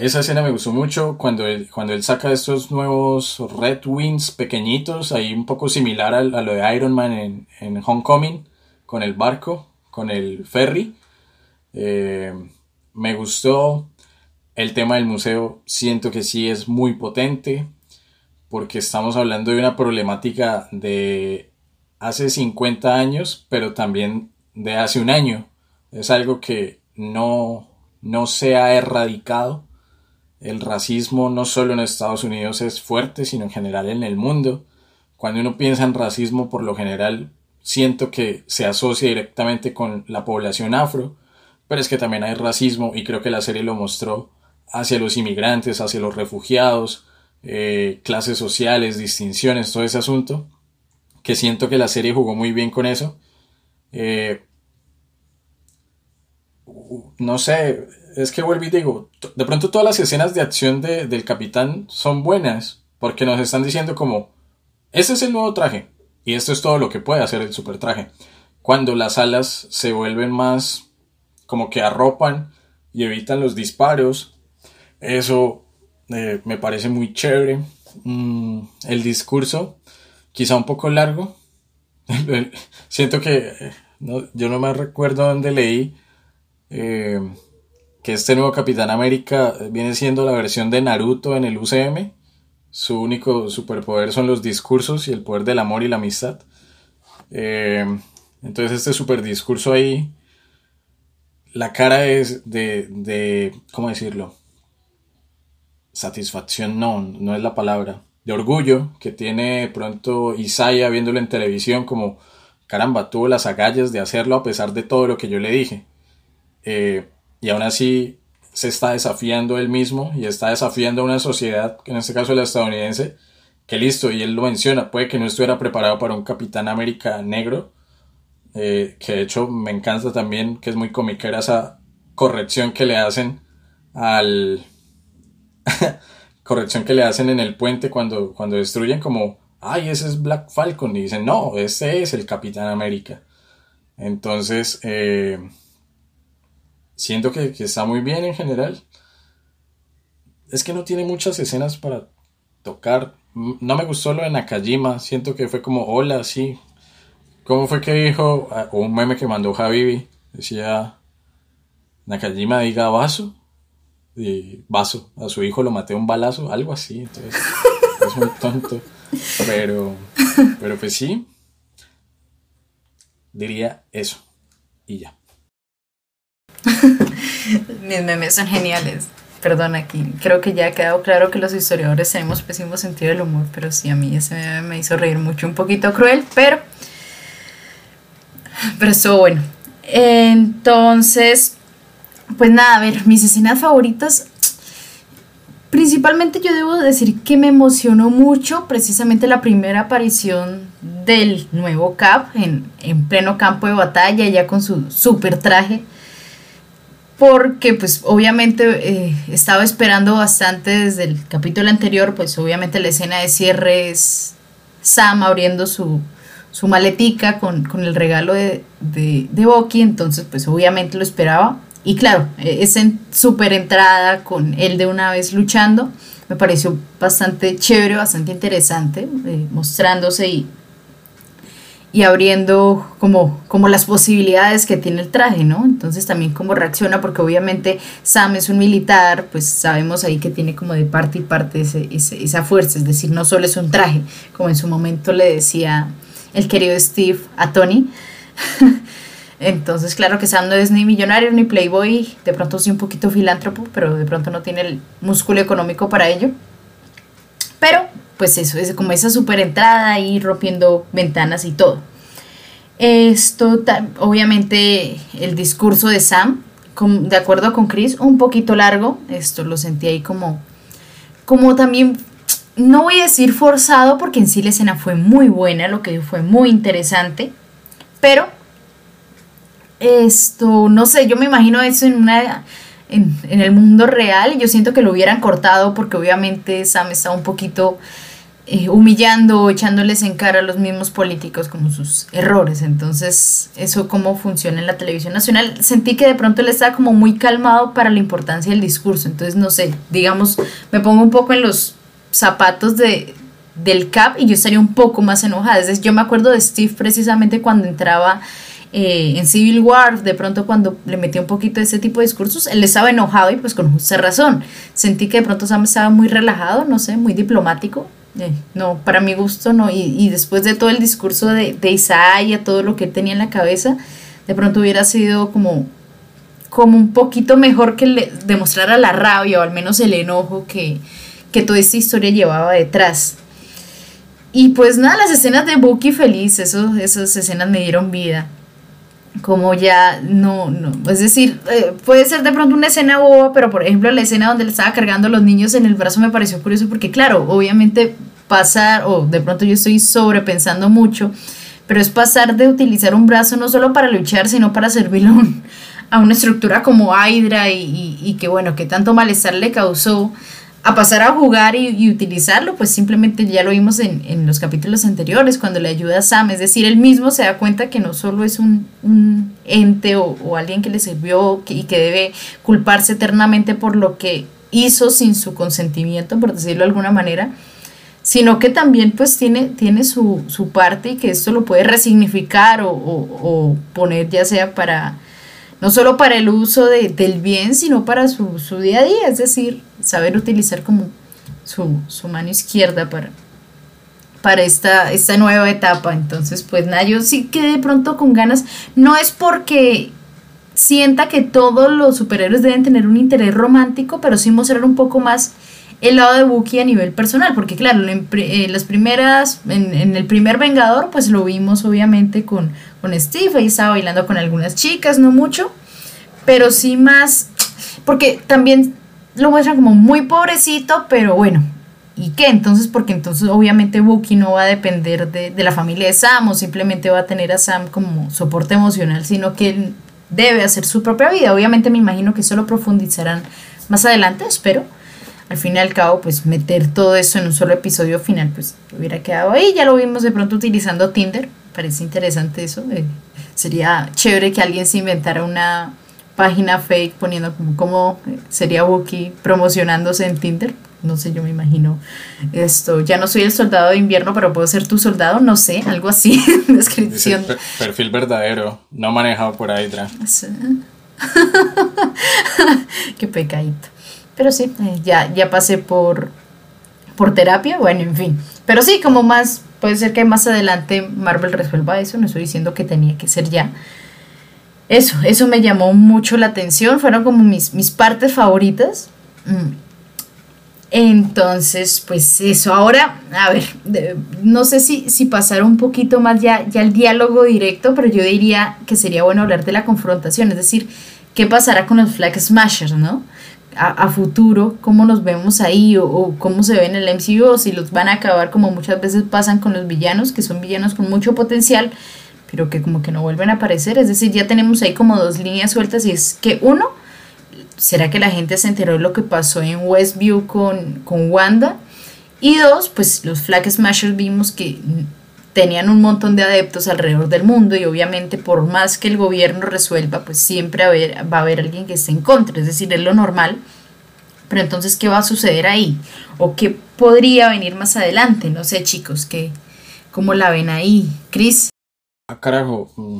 esa escena me gustó mucho cuando él, cuando él saca estos nuevos Red Wings pequeñitos, ahí un poco similar a, lo de Iron Man en, en, Homecoming, con el barco, con el ferry. Eh, me gustó el tema del museo siento que sí es muy potente porque estamos hablando de una problemática de hace 50 años, pero también de hace un año. Es algo que no, no se ha erradicado. El racismo no solo en Estados Unidos es fuerte, sino en general en el mundo. Cuando uno piensa en racismo, por lo general siento que se asocia directamente con la población afro, pero es que también hay racismo y creo que la serie lo mostró hacia los inmigrantes, hacia los refugiados, eh, clases sociales, distinciones, todo ese asunto, que siento que la serie jugó muy bien con eso. Eh, no sé, es que vuelvo y digo, de pronto todas las escenas de acción del capitán son buenas, porque nos están diciendo como, este es el nuevo traje, y esto es todo lo que puede hacer el super traje. Cuando las alas se vuelven más como que arropan y evitan los disparos, eso eh, me parece muy chévere. Mm, el discurso, quizá un poco largo. Siento que eh, yo no me recuerdo dónde leí eh, que este nuevo Capitán América viene siendo la versión de Naruto en el UCM. Su único superpoder son los discursos y el poder del amor y la amistad. entonces este super discurso ahí, la cara es de, de ¿cómo decirlo? satisfacción no, no es la palabra, de orgullo que tiene pronto Isaiah viéndolo en televisión como caramba, tuvo las agallas de hacerlo a pesar de todo lo que yo le dije. Eh, y aún así se está desafiando él mismo y está desafiando a una sociedad, en este caso la estadounidense, que listo, y él lo menciona, puede que no estuviera preparado para un Capitán América negro, eh, que de hecho me encanta también, que es muy comiquera esa corrección que le hacen al... corrección que le hacen en el puente cuando, cuando destruyen como, ay, ese es Black Falcon, y dicen, no, ese es el Capitán América. Entonces, eh, siento que, está muy bien en general. Es que no tiene muchas escenas para tocar. No me gustó lo de Nakajima. Siento que fue como, hola, sí. ¿Cómo fue que dijo? Ah, un meme que mandó Javibi. Decía, Nakajima diga vaso. Y vaso. A su hijo lo maté un balazo. Algo así. Entonces, es muy tonto. Pero, pero pues sí. Diría eso. Y ya. Mis memes son geniales. Perdón, aquí creo que ya ha quedado claro que los historiadores tenemos pésimo sentido del humor, pero sí, a mí ese meme me hizo reír mucho, un poquito cruel, pero, pero estuvo bueno. Entonces, pues nada, a ver, mis escenas favoritas, principalmente yo debo decir que me emocionó mucho precisamente la primera aparición del nuevo Cap en, en pleno campo de batalla, ya con su super traje porque pues obviamente eh, estaba esperando bastante desde el capítulo anterior, pues obviamente la escena de cierre es Sam abriendo su, su maletica con, el regalo de, de, de Bucky, entonces pues obviamente lo esperaba. Y claro, e, esa super entrada con él de una vez luchando, me pareció bastante chévere, bastante interesante, eh, mostrándose y y abriendo como, como las posibilidades que tiene el traje, ¿no? Entonces también cómo reacciona, porque obviamente Sam es un militar, pues sabemos ahí que tiene como de parte y parte ese, esa fuerza, es decir, no solo es un traje, como en su momento le decía el querido Steve a Tony. Entonces, claro que Sam no es ni millonario ni playboy, de pronto sí un poquito filántropo, pero de pronto no tiene el músculo económico para ello. Pero pues eso, es como esa super entrada y rompiendo ventanas y todo. Esto, obviamente, el discurso de Sam, de acuerdo con Chris, un poquito largo, esto lo sentí ahí como, como también, no voy a decir forzado, porque en sí la escena fue muy buena, lo que fue muy interesante, pero esto, no sé, yo me imagino eso en una... En, el mundo real, yo siento que lo hubieran cortado porque obviamente Sam está un poquito eh, humillando echándoles en cara a los mismos políticos como sus errores. Entonces, eso cómo funciona en la televisión nacional. Sentí que de pronto él estaba como muy calmado para la importancia del discurso. Entonces, no sé, digamos, me pongo un poco en los zapatos de, del CAP y yo estaría un poco más enojada. Es yo me acuerdo de Steve precisamente cuando entraba eh, en Civil War, de pronto cuando le metí un poquito de ese tipo de discursos, él estaba enojado y pues con justa razón. Sentí que de pronto Sam estaba muy relajado, no sé, muy diplomático eh, no, para mi gusto no. Y, después de todo el discurso de, de Isaiah, todo lo que tenía en la cabeza, de pronto hubiera sido como, como un poquito mejor que le demostrara la rabia o al menos el enojo que, que toda esta historia llevaba detrás. Y pues nada, las escenas de Bucky feliz, eso, esas escenas me dieron vida. Como ya no, no, es decir, eh, puede ser de pronto una escena boba, pero por ejemplo la escena donde le estaba cargando a los niños en el brazo me pareció curioso porque claro, obviamente pasar, o de pronto yo estoy sobrepensando mucho, pero es pasar de utilizar un brazo no solo para luchar, sino para servirle a, una estructura como Hydra y, que bueno, que tanto malestar le causó a pasar a jugar y, utilizarlo, pues simplemente ya lo vimos en, en, los capítulos anteriores, cuando le ayuda a Sam, es decir, él mismo se da cuenta que no solo es un, un ente o, alguien que le sirvió y que debe culparse eternamente por lo que hizo sin su consentimiento, por decirlo de alguna manera, sino que también pues tiene, tiene su, su parte y que esto lo puede resignificar o, o, poner ya sea para, no solo para el uso de, del bien, sino para su, su, día a día, es decir, saber utilizar como su, su mano izquierda para, para esta, esta nueva etapa. Entonces, pues nada, yo sí que de pronto con ganas, no es porque sienta que todos los superhéroes deben tener un interés romántico, pero sí mostrar un poco más el lado de Wookiee a nivel personal, porque claro, en, las primeras, en, el primer Vengador, pues lo vimos obviamente con, con Steve, ahí estaba bailando con algunas chicas, no mucho, pero sí más, porque también lo muestran como muy pobrecito, pero bueno, ¿y qué? Entonces, porque entonces obviamente Wookiee no va a depender de, de la familia de Sam o simplemente va a tener a Sam como soporte emocional, sino que él debe hacer su propia vida. Obviamente me imagino que eso lo profundizarán más adelante, espero al fin y al cabo, pues meter todo eso en un solo episodio final, pues hubiera quedado ahí. Ya lo vimos de pronto utilizando Tinder. Parece interesante eso. Eh, sería chévere que alguien se inventara una página fake poniendo como cómo sería Wookiee promocionándose en Tinder. No sé, yo me imagino esto. Ya no soy el soldado de invierno, pero puedo ser tu soldado. No sé, algo así. Descripción. perfil verdadero, no manejado por ahí. Qué pecadito. Pero sí, eh, ya, ya pasé por, por terapia, bueno, en fin. Pero sí, como más, puede ser que más adelante Marvel resuelva eso, no estoy diciendo que tenía que ser ya. Eso, eso me llamó mucho la atención, fueron como mis, mis partes favoritas. Mm. Entonces, pues eso. Ahora, a ver, no sé si, si pasar un poquito más ya, ya el diálogo directo, pero yo diría que sería bueno hablar de la confrontación, es decir, qué pasará con los Flag Smashers, ¿no? A, futuro, cómo nos vemos ahí o, cómo se ve en el MCU o si los van a acabar como muchas veces pasan con los villanos, que son villanos con mucho potencial, pero que como que no vuelven a aparecer. Es decir, ya tenemos ahí como dos líneas sueltas y es que uno, ¿será que la gente se enteró de lo que pasó en Westview con, con Wanda? Y dos, pues los Flag Smashers vimos que tenían un montón de adeptos alrededor del mundo y obviamente por más que el gobierno resuelva, pues siempre va a haber alguien que esté en contra, es decir, es lo normal. Pero entonces, ¿qué va a suceder ahí? ¿O qué podría venir más adelante? No sé, chicos, ¿qué, ¿cómo la ven ahí? Chris. Ah, carajo. Mm,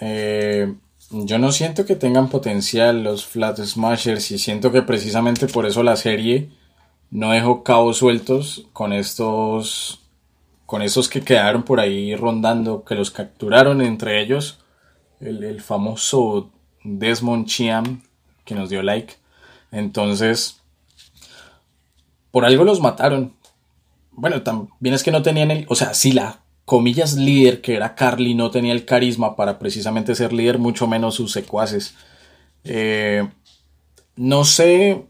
eh, yo no siento que tengan potencial los Flat Smashers y siento que precisamente por eso la serie no dejó cabos sueltos con estos con esos que quedaron por ahí rondando, que los capturaron entre ellos, el, famoso Desmond Chiam, que nos dio like. Entonces, por algo los mataron. Bueno, también es que no tenían el, o sea, si la comillas líder que era Carly no tenía el carisma para precisamente ser líder, mucho menos sus secuaces. Eh, no sé,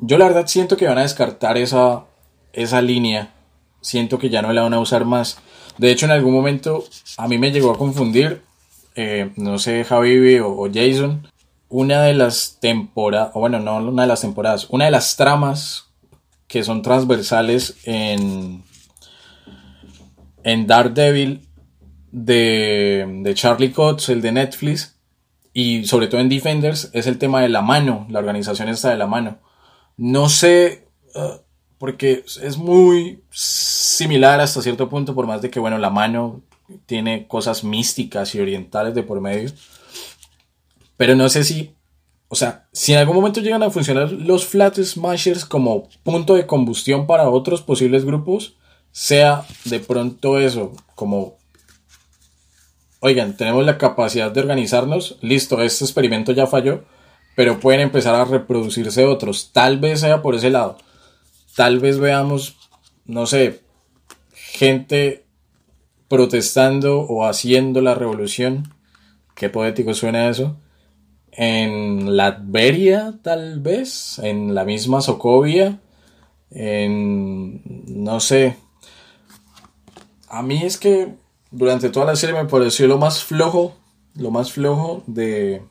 yo la verdad siento que van a descartar esa, esa línea siento que ya no la van a usar más. De hecho, en algún momento a mí me llegó a confundir, eh, no sé, Javi o, Jason, una de las temporadas, o bueno, no una de las temporadas, una de las tramas que son transversales en, en Daredevil de, de Charlie Cox, el de Netflix, y sobre todo en Defenders, es el tema de la mano, la organización está de la mano. No sé, uh, porque es muy similar hasta cierto punto, por más de que, bueno, la mano tiene cosas místicas y orientales de por medio. Pero no sé si, o sea, si en algún momento llegan a funcionar los Flat Smashers como punto de combustión para otros posibles grupos, sea de pronto eso, como, oigan, tenemos la capacidad de organizarnos, listo, este experimento ya falló, pero pueden empezar a reproducirse otros, tal vez sea por ese lado tal vez veamos, no sé, gente protestando o haciendo la revolución. Qué poético suena eso. En Latveria, tal vez. En la misma Sokovia. En. No sé. A mí es que durante toda la serie me pareció lo más flojo. Lo más flojo de.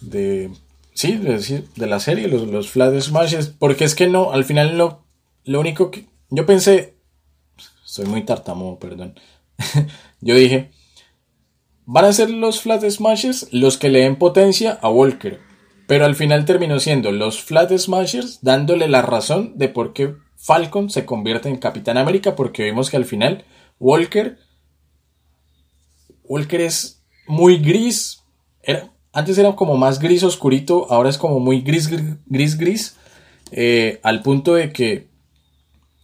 De Sí, de la serie, los, los Flat Smashes. Porque es que no, al final lo, lo único que. Yo pensé. Soy muy tartamudo, perdón. yo dije. Van a ser los Flat Smashers los que le den potencia a Walker. Pero al final terminó siendo los Flat Smashers dándole la razón de por qué Falcon se convierte en Capitán América. Porque vimos que al final Walker. Walker es muy gris. Era, antes era como más gris oscurito, ahora es como muy gris, gris, gris, eh, al punto de que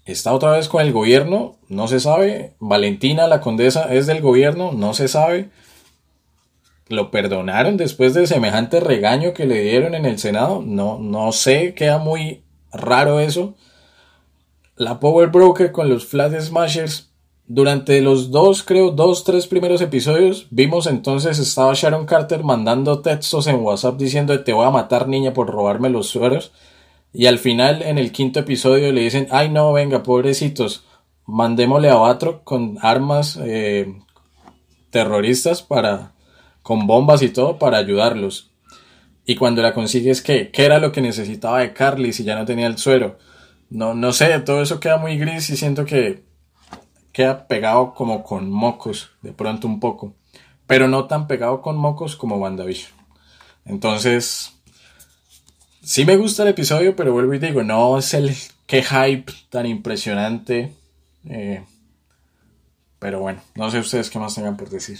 está otra vez con el gobierno, no se sabe. Valentina, la condesa, es del gobierno, no se sabe. ¿Lo perdonaron después de semejante regaño que le dieron en el Senado? No, no sé, queda muy raro eso. La Power Broker con los Flat Smashers. Durante los dos, creo, dos, tres primeros episodios, vimos entonces estaba Sharon Carter mandando textos en WhatsApp diciendo te voy a matar niña por robarme los sueros. Y al final, en el quinto episodio, le dicen, ay no, venga, pobrecitos, mandémosle a Batro con armas eh, terroristas para, con bombas y todo para ayudarlos. Y cuando la consigues, ¿qué? ¿Qué era lo que necesitaba de Carly si ya no tenía el suero? No, no sé, todo eso queda muy gris y siento que queda pegado como con mocos, de pronto un poco. Pero no tan pegado con mocos como WandaVision. Entonces, sí me gusta el episodio, pero vuelvo y digo, no es el que hype tan impresionante. Eh, pero bueno, no sé ustedes qué más tengan por decir.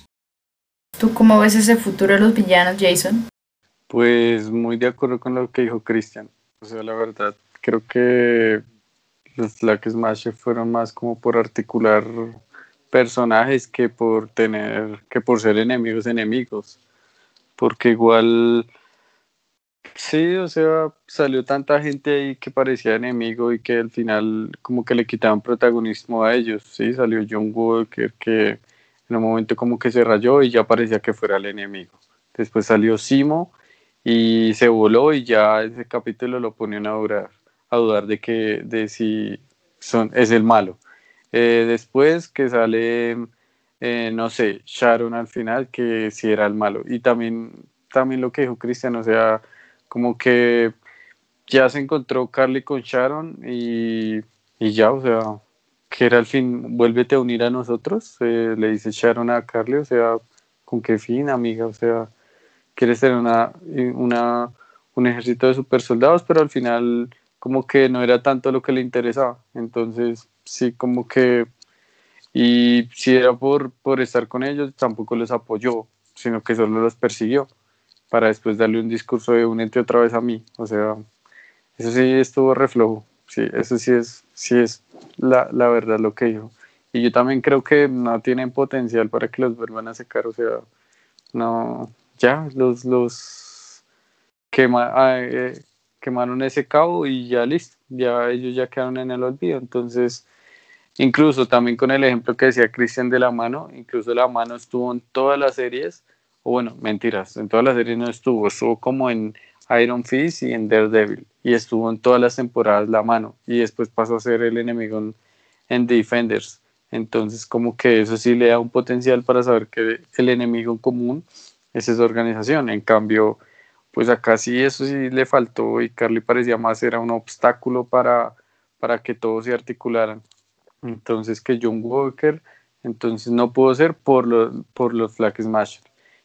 ¿Tú cómo ves ese futuro de los villanos, Jason? Pues muy de acuerdo con lo que dijo Cristian. O sea, la verdad, creo que los Black Smash fueron más como por articular personajes que por tener, que por ser enemigos enemigos. Porque igual, sí, o sea, salió tanta gente ahí que parecía enemigo y que al final como que le quitaban protagonismo a ellos. Sí, salió John Walker que en un momento como que se rayó y ya parecía que fuera el enemigo. Después salió Simo y se voló y ya ese capítulo lo ponían a dudar, a dudar de que de si son, es el malo. Eh, después que sale, eh, no sé, Sharon al final, que sí era el malo. Y también, también lo que dijo Cristian, o sea, como que ya se encontró Carly con Sharon y, y ya, o sea, que era el fin, vuélvete a unir a nosotros, eh, le dice Sharon a Carly, o sea, ¿con qué fin, amiga? O sea, quieres tener una, una, un ejército de super soldados, pero al final como que no era tanto lo que le interesaba. Entonces, sí, como que, y si era por, por estar con ellos, tampoco los apoyó, sino que solo los persiguió, para después darle un discurso de únete otra vez a mí. O sea, eso sí estuvo reflojo, sí, eso sí es, sí es la, la verdad lo que dijo. Y yo también creo que no tienen potencial para que los vuelvan a secar, o sea, no, ya los, los ah, eh, quemaron ese cabo y ya listo, ya ellos ya quedaron en el olvido. Entonces, incluso también con el ejemplo que decía Cristian de la mano, incluso la mano estuvo en todas las series, o bueno, mentiras, en todas las series no estuvo, estuvo como en Iron Fist y en Daredevil, y estuvo en todas las temporadas la mano, y después pasó a ser el enemigo en, en Defenders. Entonces, como que eso sí le da un potencial para saber que el enemigo común es esa organización. En cambio, pues acá sí eso sí le faltó y Carly parecía más era un obstáculo para, para que todos se articularan. Entonces que John Walker entonces no pudo ser por los, por los Flag Smash.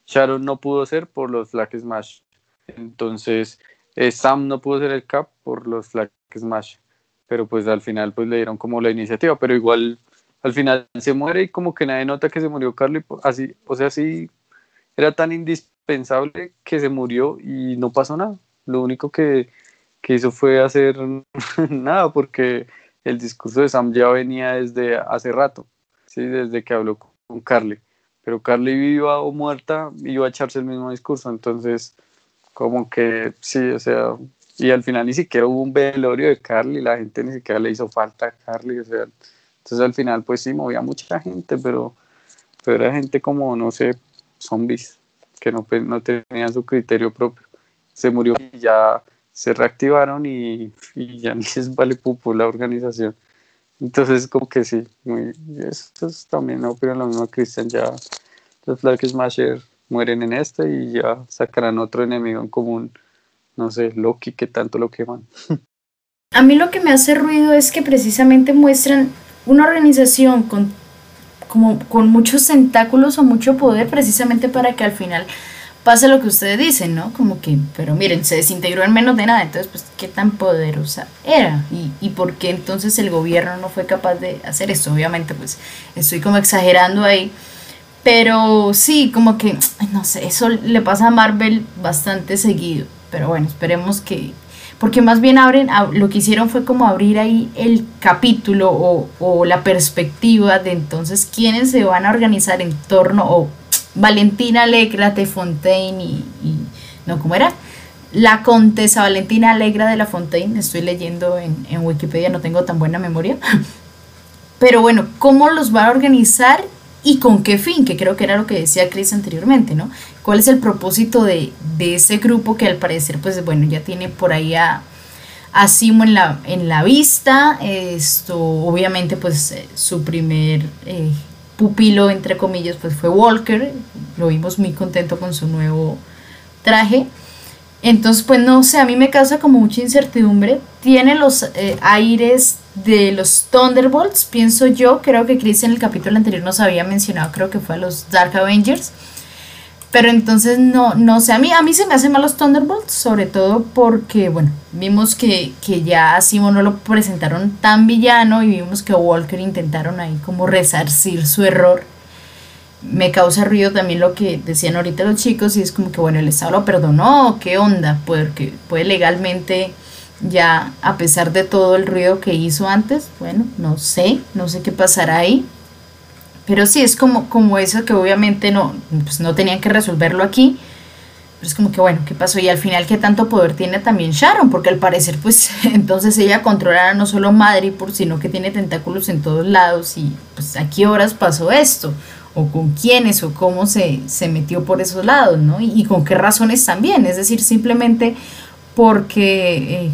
Sharon no pudo ser por los Flag Smash. Entonces eh, Sam no pudo ser el cap por los Flag Smash. Pero pues al final pues le dieron como la iniciativa, pero igual al final se muere y como que nadie nota que se murió Carly, así, o sea, así era tan indispensable que se murió y no pasó nada. Lo único que, que hizo fue hacer nada, porque el discurso de Sam ya venía desde hace rato, ¿sí? desde que habló con Carly. Pero Carly viva o muerta iba a echarse el mismo discurso, entonces como que sí, o sea, y al final ni siquiera hubo un velorio de Carly, la gente ni siquiera le hizo falta a Carly, o sea, entonces al final pues sí, movía mucha gente, pero, pero era gente como, no sé, zombies que no, no tenían su criterio propio. Se murió y ya se reactivaron y, y ya ni les vale pupo la organización. Entonces, como que sí, muy, eso es también opino lo mismo Cristian, ya los Flag Smasher mueren en este y ya sacarán otro enemigo en común, no sé, Loki, que tanto lo queman. A mí lo que me hace ruido es que precisamente muestran una organización con como con muchos tentáculos o mucho poder precisamente para que al final pase lo que ustedes dicen, ¿no? Como que, pero miren, se desintegró en menos de nada, entonces, pues, ¿qué tan poderosa era? ¿Y, y por qué entonces el gobierno no fue capaz de hacer esto? Obviamente, pues, estoy como exagerando ahí, pero sí, como que, no sé, eso le pasa a Marvel bastante seguido, pero bueno, esperemos que, porque más bien abren, lo que hicieron fue como abrir ahí el capítulo o, la perspectiva de entonces quiénes se van a organizar en torno, o Valentina Lecra, Fontaine y, y, no, ¿cómo era? la Contesa Valentina Alegra de la Fontaine, estoy leyendo en, en Wikipedia, no tengo tan buena memoria. Pero bueno, ¿cómo los va a organizar y con qué fin? Que creo que era lo que decía Chris anteriormente, ¿no? ¿Cuál es el propósito de, de ese grupo que al parecer, pues bueno, ya tiene por ahí a, a Simo en la, en la vista? Esto, obviamente, pues eh, su primer eh, pupilo, entre comillas, pues fue Walker. Lo vimos muy contento con su nuevo traje. Entonces, pues no sé, a mí me causa como mucha incertidumbre. Tiene los eh, aires de los Thunderbolts, pienso yo. Creo que Chris en el capítulo anterior nos había mencionado, creo que fue a los Dark Avengers. Pero entonces no, no sé, a mí, a mí se me hacen mal los Thunderbolts, sobre todo porque, bueno, vimos que, que ya a Simo no lo presentaron tan villano y vimos que Walker intentaron ahí como resarcir su error me causa ruido también lo que decían ahorita los chicos y es como que bueno, el Estado lo perdonó, ¿qué onda? Porque puede legalmente ya, a pesar de todo el ruido que hizo antes, bueno, no sé, no sé qué pasará ahí. Pero sí, es como, como eso que obviamente no, pues no tenían que resolverlo aquí. Pero es como que bueno, ¿qué pasó? Y al final, ¿qué tanto poder tiene también Sharon? Porque al parecer, pues entonces ella controlará no solo por sino que tiene tentáculos en todos lados. Y pues a qué horas pasó esto o con quiénes o cómo se, se metió por esos lados, ¿no? Y, con qué razones también, es decir, simplemente porque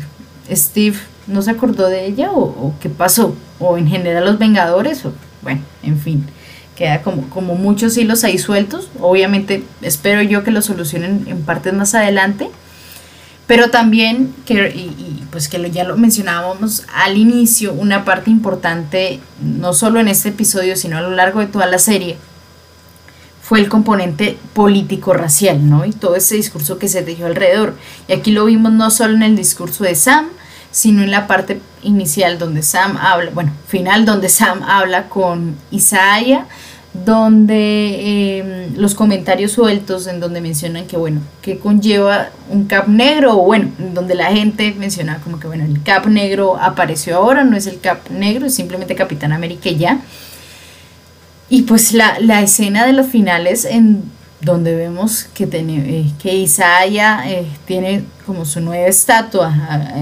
eh, Steve no se acordó de ella o, qué pasó, o en general los Vengadores, o bueno, en fin, queda como, como muchos hilos ahí sueltos, obviamente espero yo que lo solucionen en partes más adelante, pero también que, y, pues que ya lo mencionábamos al inicio, una parte importante, no solo en este episodio, sino a lo largo de toda la serie, fue el componente político-racial, ¿no? Y todo ese discurso que se tejió alrededor. Y aquí lo vimos no solo en el discurso de Sam, sino en la parte inicial donde Sam habla, bueno, final donde Sam habla con Isaiah, donde em, los comentarios sueltos en donde mencionan que, bueno, que conlleva un cap negro, o bueno, donde la gente menciona como que, bueno, el cap negro apareció ahora, no es el cap negro, es simplemente Capitán América y ya. Y pues la, la escena de los finales en donde vemos que, eh, que Isaiah eh, tiene como su nueva estatua.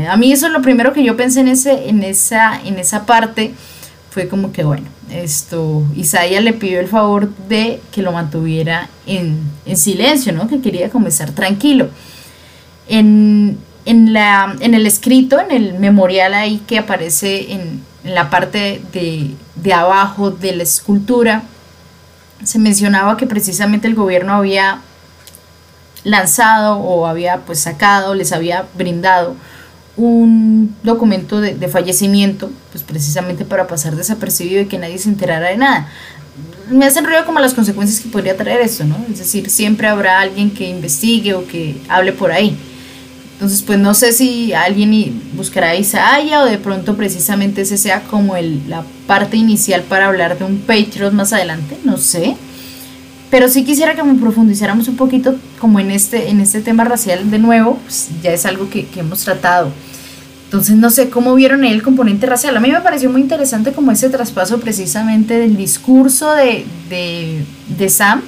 A, mí eso es lo primero que yo pensé en, ese, en, esa, en esa parte. Fue como que, bueno, esto, Isaiah le pidió el favor de que lo mantuviera en, en silencio, ¿no? Que quería comenzar tranquilo. En, en, la, en el escrito, en el memorial ahí que aparece en, en la parte de, de abajo de la escultura, se mencionaba que precisamente el gobierno había lanzado o había pues sacado, les había brindado un documento de, de, fallecimiento, pues precisamente para pasar desapercibido y que nadie se enterara de nada. Me hacen ruido como las consecuencias que podría traer esto, ¿no? Es decir, siempre habrá alguien que investigue o que hable por ahí. Entonces, pues no sé si alguien buscará a Isaiah o de pronto precisamente ese sea como el, la parte inicial para hablar de un Patriot más adelante, no sé. Pero sí quisiera que me profundizáramos un poquito como en este, en este tema racial de nuevo, pues ya es algo que, que hemos tratado. Entonces no sé cómo vieron el componente racial. A mí me pareció muy interesante como ese traspaso precisamente del discurso de, de, de Sam,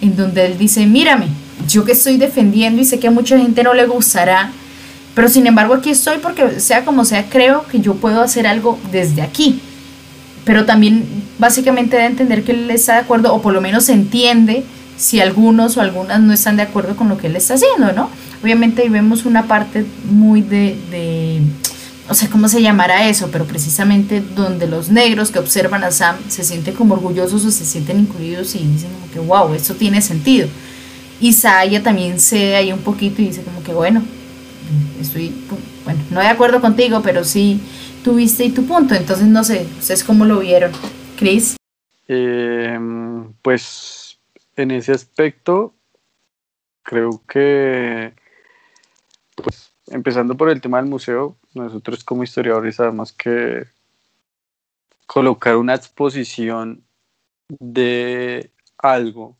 en donde él dice, mírame, yo que estoy defendiendo y sé que a mucha gente no le gustará, pero sin embargo aquí estoy porque sea como sea, creo que yo puedo hacer algo desde aquí. Pero también básicamente de entender que él está de acuerdo, o por lo menos entiende si algunos o algunas no están de acuerdo con lo que él está haciendo, ¿no? Obviamente vemos una parte muy de, de no sé cómo se llamará eso, pero precisamente donde los negros que observan a Sam se sienten como orgullosos o se sienten incluidos y dicen como que wow, esto tiene sentido. Isaiah también cede ahí un poquito y dice como que bueno, estoy, bueno, no de acuerdo contigo, pero sí tuviste y tu punto. Entonces no sé, ¿ustedes cómo lo vieron? Chris. Em, pues en ese aspecto creo que, pues empezando por el tema del museo, nosotros como historiadores sabemos que colocar una exposición de algo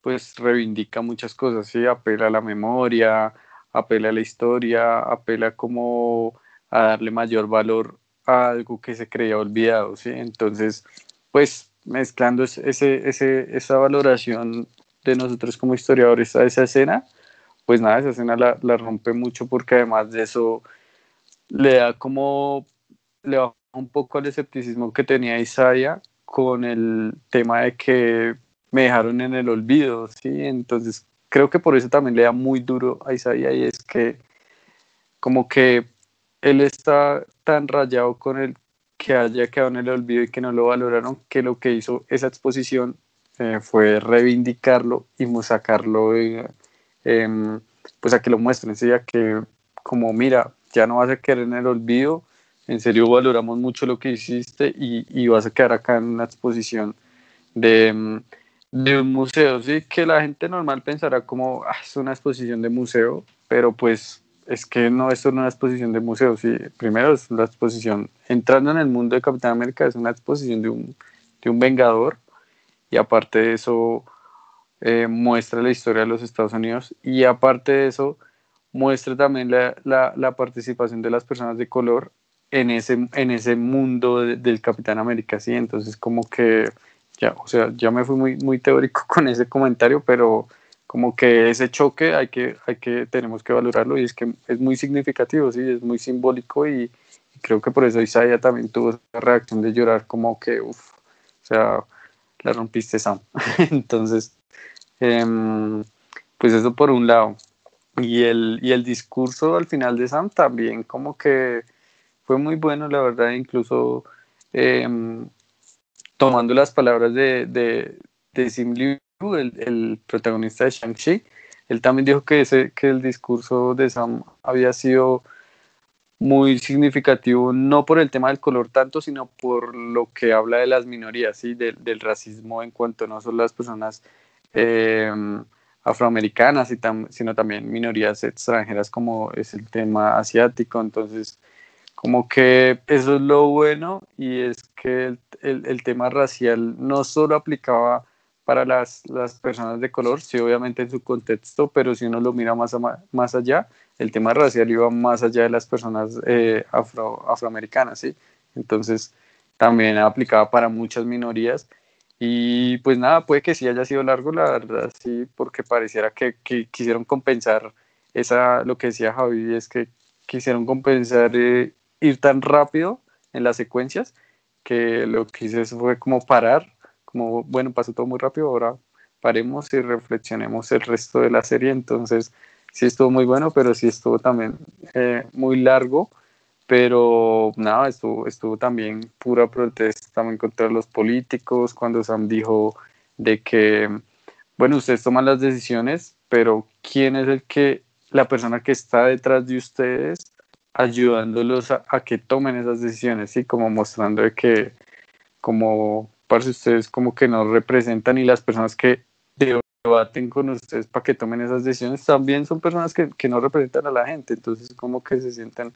pues reivindica muchas cosas, ¿sí? Apela a la memoria, apela a la historia, apela como a darle mayor valor a algo que se creía olvidado, ¿sí? Entonces, pues mezclando ese, ese, esa valoración de nosotros como historiadores a esa escena, pues nada, esa escena la, la rompe mucho porque además de eso le da como, le baja un poco al escepticismo que tenía Isaiah con el tema de que me dejaron en el olvido, ¿sí? Entonces creo que por eso también le da muy duro a Isaiah y es que como que él está tan rayado con el que haya quedado en el olvido y que no lo valoraron, que lo que hizo esa exposición eh, fue reivindicarlo y sacarlo, em, pues a que lo muestren, ¿sí? a que como mira, ya no vas a quedar en el olvido, en serio valoramos mucho lo que hiciste y, y vas a quedar acá en una exposición de, em, de un museo, sí, que la gente normal pensará como, ah, es una exposición de museo, pero pues es que no, es una exposición de museo, sí, primero es la exposición, entrando en el mundo de Capitán América, es una exposición de un, de un vengador, y aparte de eso, eh, muestra la historia de los Estados Unidos, y aparte de eso, muestra también la, la, participación de las personas de color en ese, en ese mundo del Capitán América, ¿sí? Entonces como que, ya, o sea, ya me fui muy, muy teórico con ese comentario, pero como que ese choque hay que, hay que, tenemos que valorarlo y es que es muy significativo, sí, es muy simbólico y, creo que por eso Isaiah también tuvo esa reacción de llorar como que, uff, o sea, la rompiste Sam. Entonces, em, pues eso por un lado. Y el, y el discurso al final de Sam también como que fue muy bueno, la verdad, incluso em, tomando las palabras de, de, de Sim El, el, protagonista de Shang-Chi, él también dijo que, ese, que el discurso de Sam había sido muy significativo, no por el tema del color tanto, sino por lo que habla de las minorías, ¿sí? del, racismo en cuanto no son las personas eh, afroamericanas, y sino también minorías extranjeras como es el tema asiático. Entonces, como que eso es lo bueno y es que el, el tema racial no solo aplicaba para las, las, personas de color, sí, obviamente en su contexto, pero si uno lo mira más, más allá, el tema racial iba más allá de las personas eh, afro, afroamericanas, ¿sí? Entonces, también aplicaba para muchas minorías y pues nada, puede que sí haya sido largo, la verdad, sí, porque pareciera que, quisieron compensar esa, lo que decía Javi, es que quisieron compensar eh, ir tan rápido en las secuencias que lo que hice fue como parar, como, bueno, pasó todo muy rápido, ahora paremos y reflexionemos el resto de la serie, entonces sí estuvo muy bueno, pero sí estuvo también eh, muy largo pero nada, estuvo, estuvo también pura protesta también contra los políticos, cuando Sam dijo de que, bueno, ustedes toman las decisiones, pero ¿quién es el que, la persona que está detrás de ustedes ayudándolos a, que tomen esas decisiones, ¿sí? Como mostrando de que, como, para ustedes como que no representan y las personas que debaten con ustedes para que tomen esas decisiones también son personas que, que no representan a la gente, entonces como que se sienten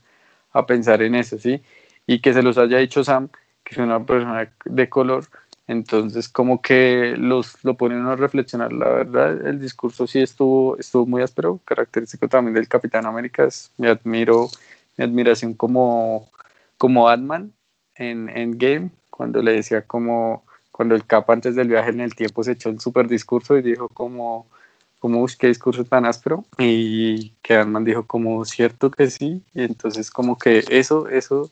a pensar en eso, ¿sí? Y que se los haya dicho Sam, que es una persona de color, entonces como que los lo ponen a reflexionar, la verdad el discurso sí estuvo, estuvo muy áspero, característico también del Capitán América, es, me admiro, mi admiración como, como Ant-Man en Endgame, cuando le decía como, cuando el Cap antes del viaje en el tiempo se echó un super discurso y dijo como como, qué discurso tan áspero, y que Ant-Man dijo como, cierto que sí, y entonces como que eso, eso,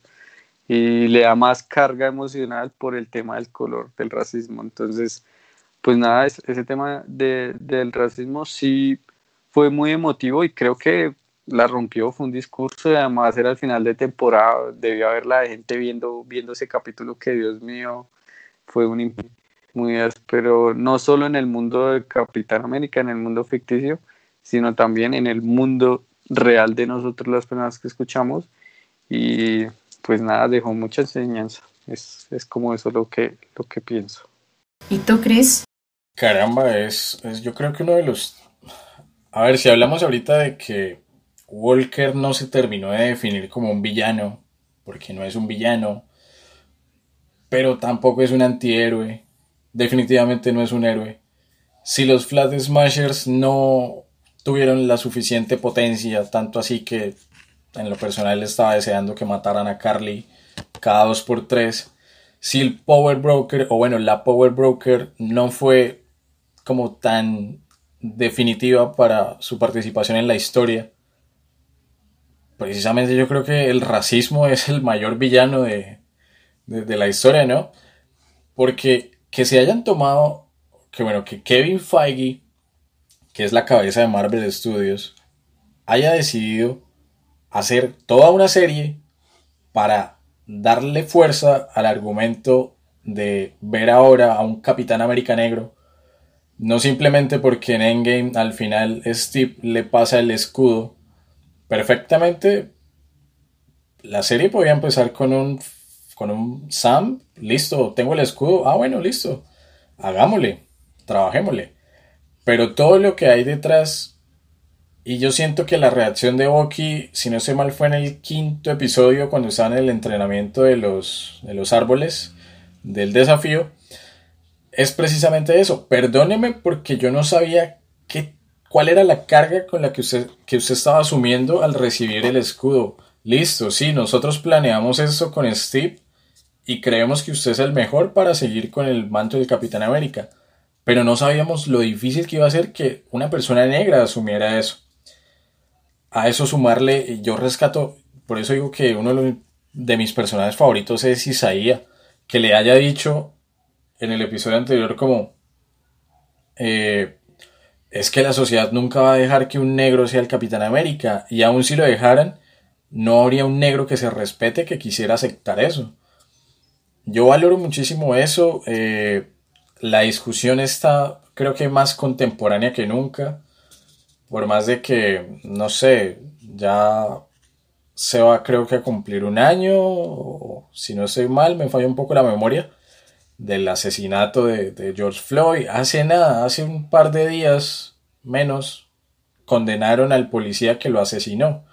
y le da más carga emocional por el tema del color, del racismo, entonces, pues nada, ese tema de, del racismo sí fue muy emotivo y creo que la rompió, fue un discurso y además era el final de temporada, debió haber la gente viendo, viendo ese capítulo que Dios mío, fue un muy pero no solo en el mundo de Capitán América, en el mundo ficticio, sino también en el mundo real de nosotros, las personas que escuchamos. Y pues nada, dejó mucha enseñanza. Es, es como eso lo que, lo que pienso. ¿Y tú, Chris? Caramba, es, es yo creo que uno de los... A ver, si hablamos ahorita de que Walker no se terminó de definir como un villano, porque no es un villano, pero tampoco es un antihéroe, definitivamente no es un héroe. Si los Flat Smashers no tuvieron la suficiente potencia, tanto así que en lo personal estaba deseando que mataran a Carly cada dos por tres. Si el Power Broker, o bueno, la Power Broker no fue como tan definitiva para su participación en la historia. Precisamente yo creo que el racismo es el mayor villano de, de la historia, ¿no? Porque que se hayan tomado, que bueno, que Kevin Feige, que es la cabeza de Marvel Studios, haya decidido hacer toda una serie para darle fuerza al argumento de ver ahora a un Capitán América negro, no simplemente porque en Endgame al final Steve le pasa el escudo, perfectamente la serie podía empezar con un con un Sam, listo, tengo el escudo, ah bueno, listo, hagámosle, trabajémosle. Pero todo lo que hay detrás, y yo siento que la reacción de Bucky, si no sé mal, fue en el quinto episodio cuando estaba en el entrenamiento de los, de los árboles del desafío, es precisamente eso. Perdóneme porque yo no sabía qué, cuál era la carga con la que usted, que usted estaba asumiendo al recibir el escudo. Listo, sí, nosotros planeamos eso con Steve y creemos que usted es el mejor para seguir con el manto del Capitán América. Pero no sabíamos lo difícil que iba a ser que una persona negra asumiera eso. A eso sumarle, yo rescato, por eso digo que uno de mis personajes favoritos es Isaías, que le haya dicho en el episodio anterior como, eh, es que la sociedad nunca va a dejar que un negro sea el Capitán América, y aun si lo dejaran, no habría un negro que se respete que quisiera aceptar eso. Yo valoro muchísimo eso. Eh, la discusión está, creo que más contemporánea que nunca. Por más de que, no sé, ya se va creo que a cumplir un año, si no estoy mal, me falla un poco la memoria, del asesinato de, George Floyd. Hace nada, hace un par de días menos, condenaron al policía que lo asesinó.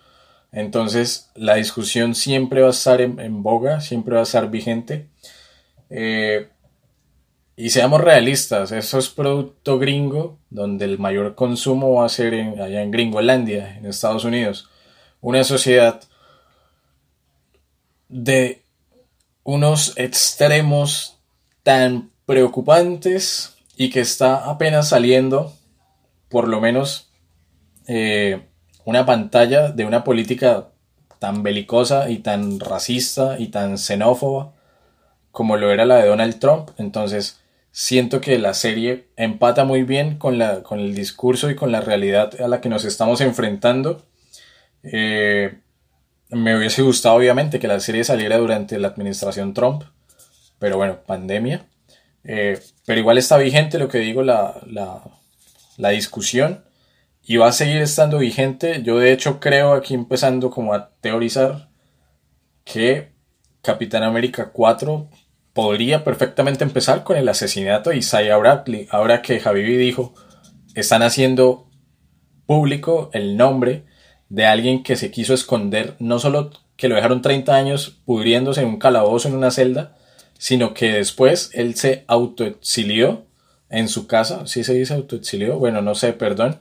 Entonces, la discusión siempre va a estar en, boga, siempre va a estar vigente. Eh, y seamos realistas, eso es producto gringo, donde el mayor consumo va a ser allá en Gringolandia, en Estados Unidos. Una sociedad de unos extremos tan preocupantes y que está apenas saliendo, por lo menos, eh, una pantalla de una política tan belicosa y tan racista y tan xenófoba como lo era la de Donald Trump. Entonces, siento que la serie empata muy bien con, la, con el discurso y con la realidad a la que nos estamos enfrentando. Eh, me hubiese gustado, obviamente, que la serie saliera durante la administración Trump, pero bueno, pandemia. Eh, pero igual está vigente lo que digo, la, la, discusión y va a seguir estando vigente. Yo de hecho creo aquí empezando como a teorizar que Capitán América 4 podría perfectamente empezar con el asesinato de Isaiah Bradley. Ahora que Javi dijo, están haciendo público el nombre de alguien que se quiso esconder, no solo que lo dejaron 30 años pudriéndose en un calabozo en una celda, sino que después él se autoexilió en su casa. ¿Sí se dice autoexilió? Bueno, no sé, perdón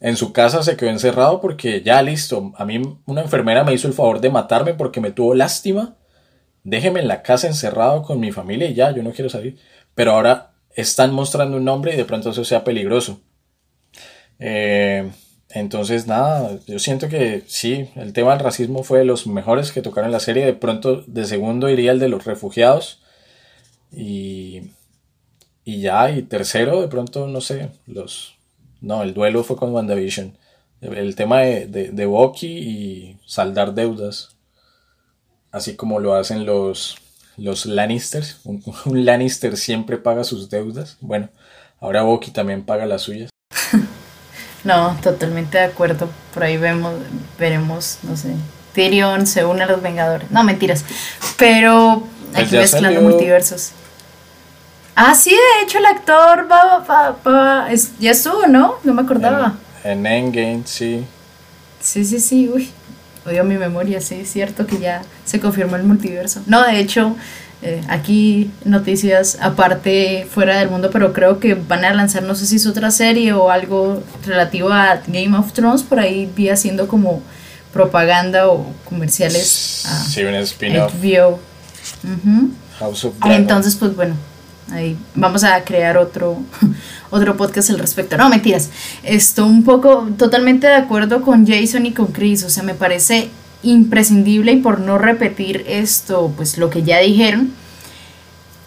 en su casa se quedó encerrado porque ya listo, a mí una enfermera me hizo el favor de matarme porque me tuvo lástima. Déjeme en la casa encerrado con mi familia y ya, yo no quiero salir. Pero ahora están mostrando un nombre y de pronto eso sea peligroso. Eh, entonces, nada, yo siento que sí, el tema del racismo fue de los mejores que tocaron la serie. De pronto, de segundo iría el de los refugiados. Y, y ya, y tercero, de pronto, no sé, los, no, el duelo fue con WandaVision. El tema de, de, de y saldar deudas. Así como lo hacen los, los Lannisters. Un, Lannister siempre paga sus deudas. Bueno, ahora Bucky también paga las suyas. no, totalmente de acuerdo. Por ahí vemos, veremos, no sé. Tyrion se une a los Vengadores. No, mentiras. Pero pues aquí mezclando multiversos. Ah, sí, de hecho el actor va, ya estuvo, ¿no? No me acordaba. En, Endgame, sí. Sí, sí, sí, uy. Odio mi memoria, sí, es cierto que ya se confirmó el multiverso. No, de hecho, eh, aquí noticias aparte fuera del mundo, pero creo que van a lanzar, no sé si es otra serie o algo relativo a Game of Thrones, por ahí vi haciendo como propaganda o comerciales a sí, un spin-off. House of Entonces, pues bueno, Ahí vamos a crear otro, otro podcast al respecto. No, mentiras. Estoy un poco totalmente de acuerdo con Jason y con Chris. O sea, me parece imprescindible y por no repetir esto, pues lo que ya dijeron,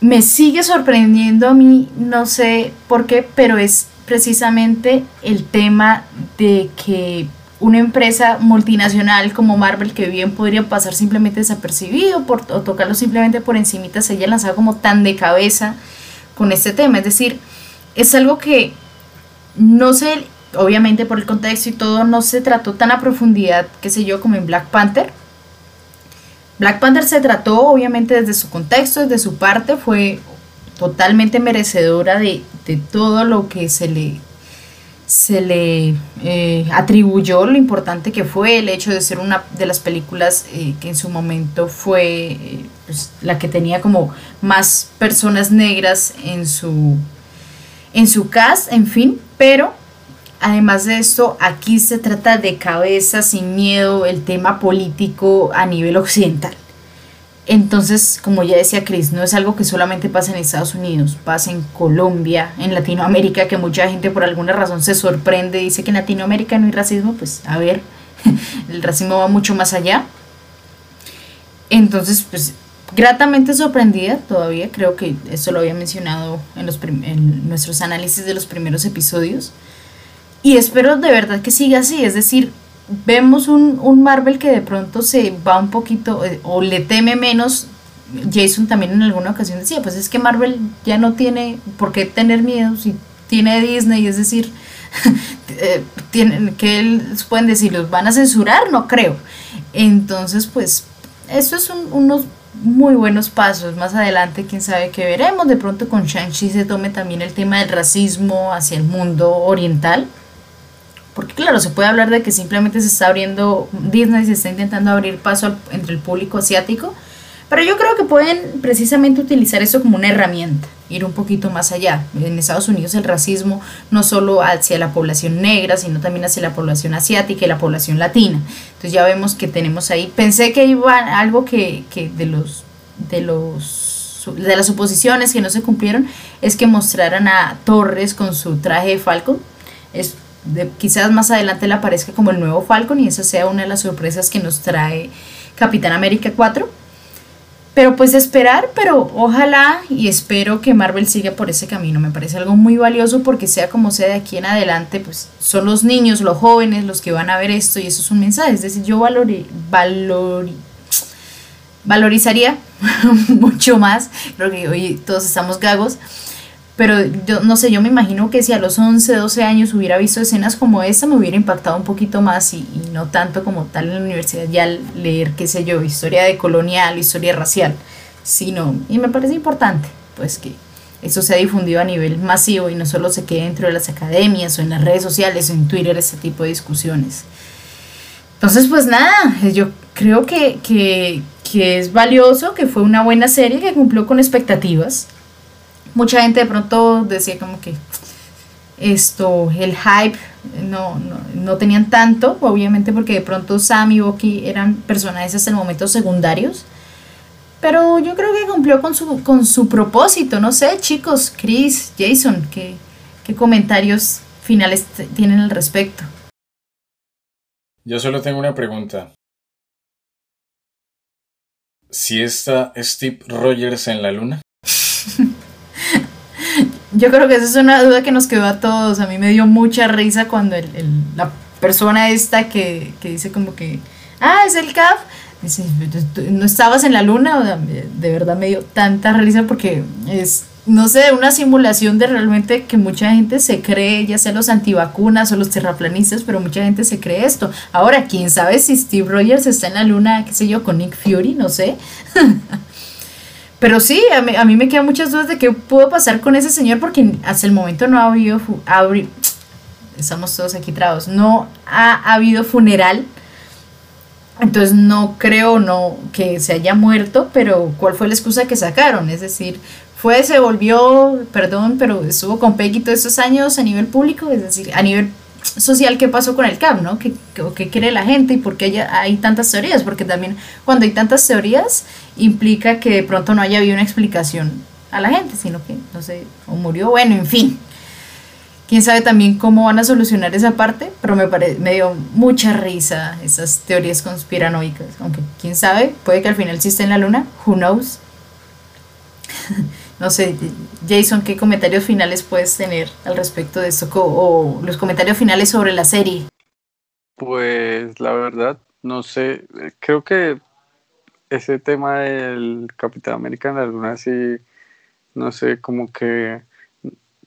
me sigue sorprendiendo a mí, no sé por qué, pero es precisamente el tema de que una empresa multinacional como Marvel que bien podría pasar simplemente desapercibido por, o tocarlo simplemente por encimita se haya lanzado como tan de cabeza con este tema. Es decir, es algo que no sé, obviamente por el contexto y todo, no se trató tan a profundidad, qué sé yo, como en Black Panther. Black Panther se trató obviamente desde su contexto, desde su parte, fue totalmente merecedora de, de todo lo que se le se le eh, atribuyó lo importante que fue el hecho de ser una de las películas eh, que en su momento fue eh, pues, la que tenía como más personas negras en su, en su cast, en fin, pero además de esto, aquí se trata de cabeza, sin miedo, el tema político a nivel occidental. Entonces, como ya decía Chris, no es algo que solamente pasa en Estados Unidos, pasa en Colombia, en Latinoamérica, que mucha gente por alguna razón se sorprende, dice que en Latinoamérica no hay racismo, pues a ver, el racismo va mucho más allá. Entonces, pues gratamente sorprendida todavía, creo que eso lo había mencionado en, los en nuestros análisis de los primeros episodios. Y espero de verdad que siga así, es decir, vemos un, un, Marvel que de pronto se va un poquito eh, o le teme menos. Jason también en alguna ocasión decía, pues es que Marvel ya no tiene por qué tener miedo si tiene Disney, es decir, eh, tienen, que pueden decir, los van a censurar, no creo. Entonces, pues, eso es unos muy buenos pasos. Más adelante, quién sabe qué veremos. De pronto con Shang-Chi se tome también el tema del racismo hacia el mundo oriental porque claro, se puede hablar de que simplemente se está abriendo, Disney se está intentando abrir paso entre el público asiático, pero yo creo que pueden precisamente utilizar eso como una herramienta, ir un poquito más allá. En Estados Unidos el racismo no solo hacia la población negra, sino también hacia la población asiática y la población latina. Entonces ya vemos que tenemos ahí, pensé que iba algo que, que de los de los de las oposiciones que no se cumplieron es que mostraran a Torres con su traje de Falcon. Es quizás más adelante le aparezca como el nuevo Falcon y esa sea una de las sorpresas que nos trae Capitán América 4. Pero pues esperar, pero ojalá y espero que Marvel siga por ese camino. Me parece algo muy valioso porque sea como sea de aquí en adelante, pues son los niños, los jóvenes los que van a ver esto y eso es un mensaje. Es decir, yo valori, valorizaría mucho más, creo que hoy todos estamos gagos, pero yo no sé, yo me imagino que si a los 11, 12 años hubiera visto escenas como esta, me hubiera impactado un poquito más y, no tanto como tal en la universidad, ya leer, qué sé yo, historia de colonial, historia racial, sino, y me parece importante, pues que eso se ha difundido a nivel masivo y no solo se quede dentro de las academias o en las redes sociales o en Twitter, ese tipo de discusiones. Entonces, pues nada, yo creo que, que, que es valioso, que fue una buena serie, que cumplió con expectativas mucha gente de pronto decía como que esto, el hype no, no, tenían tanto, obviamente porque de pronto Sam y Bucky eran personajes hasta el momento secundarios. Pero yo creo que cumplió con su, con su propósito. No sé, chicos, Chris, Jason, ¿qué, qué comentarios finales tienen al respecto? Yo solo tengo una pregunta. ¿Si está Steve Rogers en la luna? Yo creo que esa es una duda que nos quedó a todos. A mí me dio mucha risa cuando el, la persona esta que, que, dice como que, ah, es el CAF, dice, no estabas en la luna. De verdad me dio tanta risa porque es, no sé, una simulación de realmente que mucha gente se cree, ya sea los antivacunas o los terraplanistas, pero mucha gente se cree esto. Ahora, quién sabe si Steve Rogers está en la luna, qué sé yo, con Nick Fury, no sé. Pero sí, a mí, a mí, me quedan muchas dudas de qué pudo pasar con ese señor porque hasta el momento no ha habido, estamos todos aquí trabos, no ha, habido funeral. Entonces no creo no que se haya muerto, pero ¿cuál fue la excusa que sacaron? Es decir, fue, se volvió, perdón, pero estuvo con Peggy todos esos años a nivel público, es decir, a nivel social qué pasó con el CAP, ¿no? ¿Qué, qué quiere la gente y por qué hay tantas teorías? Porque también cuando hay tantas teorías implica que de pronto no haya habido una explicación a la gente, sino que, no sé, o murió, bueno, en fin. quién sabe también cómo van a solucionar esa parte, pero me, me dio mucha risa esas teorías conspiranoicas, aunque quién sabe, puede que al final sí esté en la luna, who knows. no sé, Jason, ¿qué comentarios finales puedes tener al respecto de esto o los comentarios finales sobre la serie? Pues la verdad, no sé, creo que ese tema del Capitán América en la luna sí, no sé, como que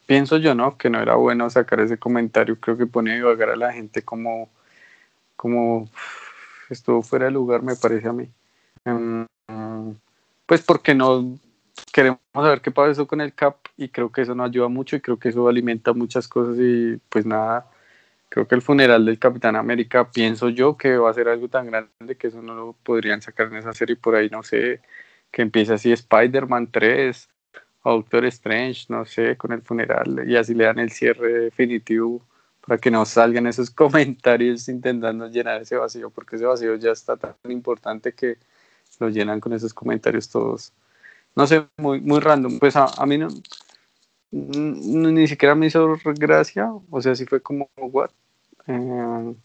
pienso yo, ¿no? Que no era bueno sacar ese comentario, creo que pone a divagar a la gente como, como estuvo fuera de lugar, me parece a mí. Em, pues porque no queremos saber qué pasó con el CAP y creo que eso no ayuda mucho y creo que eso alimenta muchas cosas y pues nada, creo que el funeral del Capitán América, pienso yo que va a ser algo tan grande que eso no lo podrían sacar en esa serie por ahí, no sé, que empiece así Spider-Man 3, Doctor Strange, no sé, con el funeral y así le dan el cierre definitivo para que no salgan esos comentarios intentando llenar ese vacío, porque ese vacío ya está tan importante que lo llenan con esos comentarios todos. No sé, muy, muy random. Pues a, a mí no, ni siquiera me hizo gracia, o sea, sí fue como, what? Eh,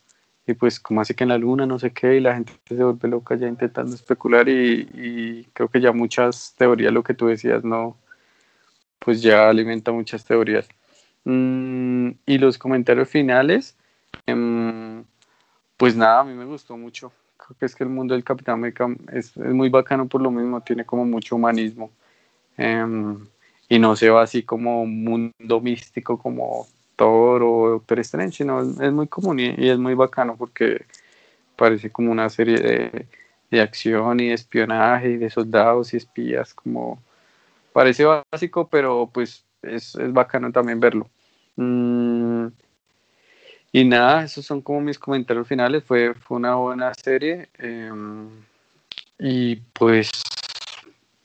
y pues como así que en la luna, no sé qué, y la gente se vuelve loca ya intentando especular y, creo que ya muchas teorías, lo que tú decías, no, pues ya alimenta muchas teorías. Mm, y los comentarios finales, em, pues nada, a mí me gustó mucho. Creo que es que el mundo del Capitán América es, es muy bacano por lo mismo, tiene como mucho humanismo. Em, y no se va así como un mundo místico como Thor o Doctor Strange, sino es muy común y, es muy bacano porque parece como una serie de, de, acción y de espionaje y de soldados y espías, como parece básico, pero pues es, es bacano también verlo. Mm, y nada, esos son como mis comentarios finales, fue, fue una buena serie. Em, y pues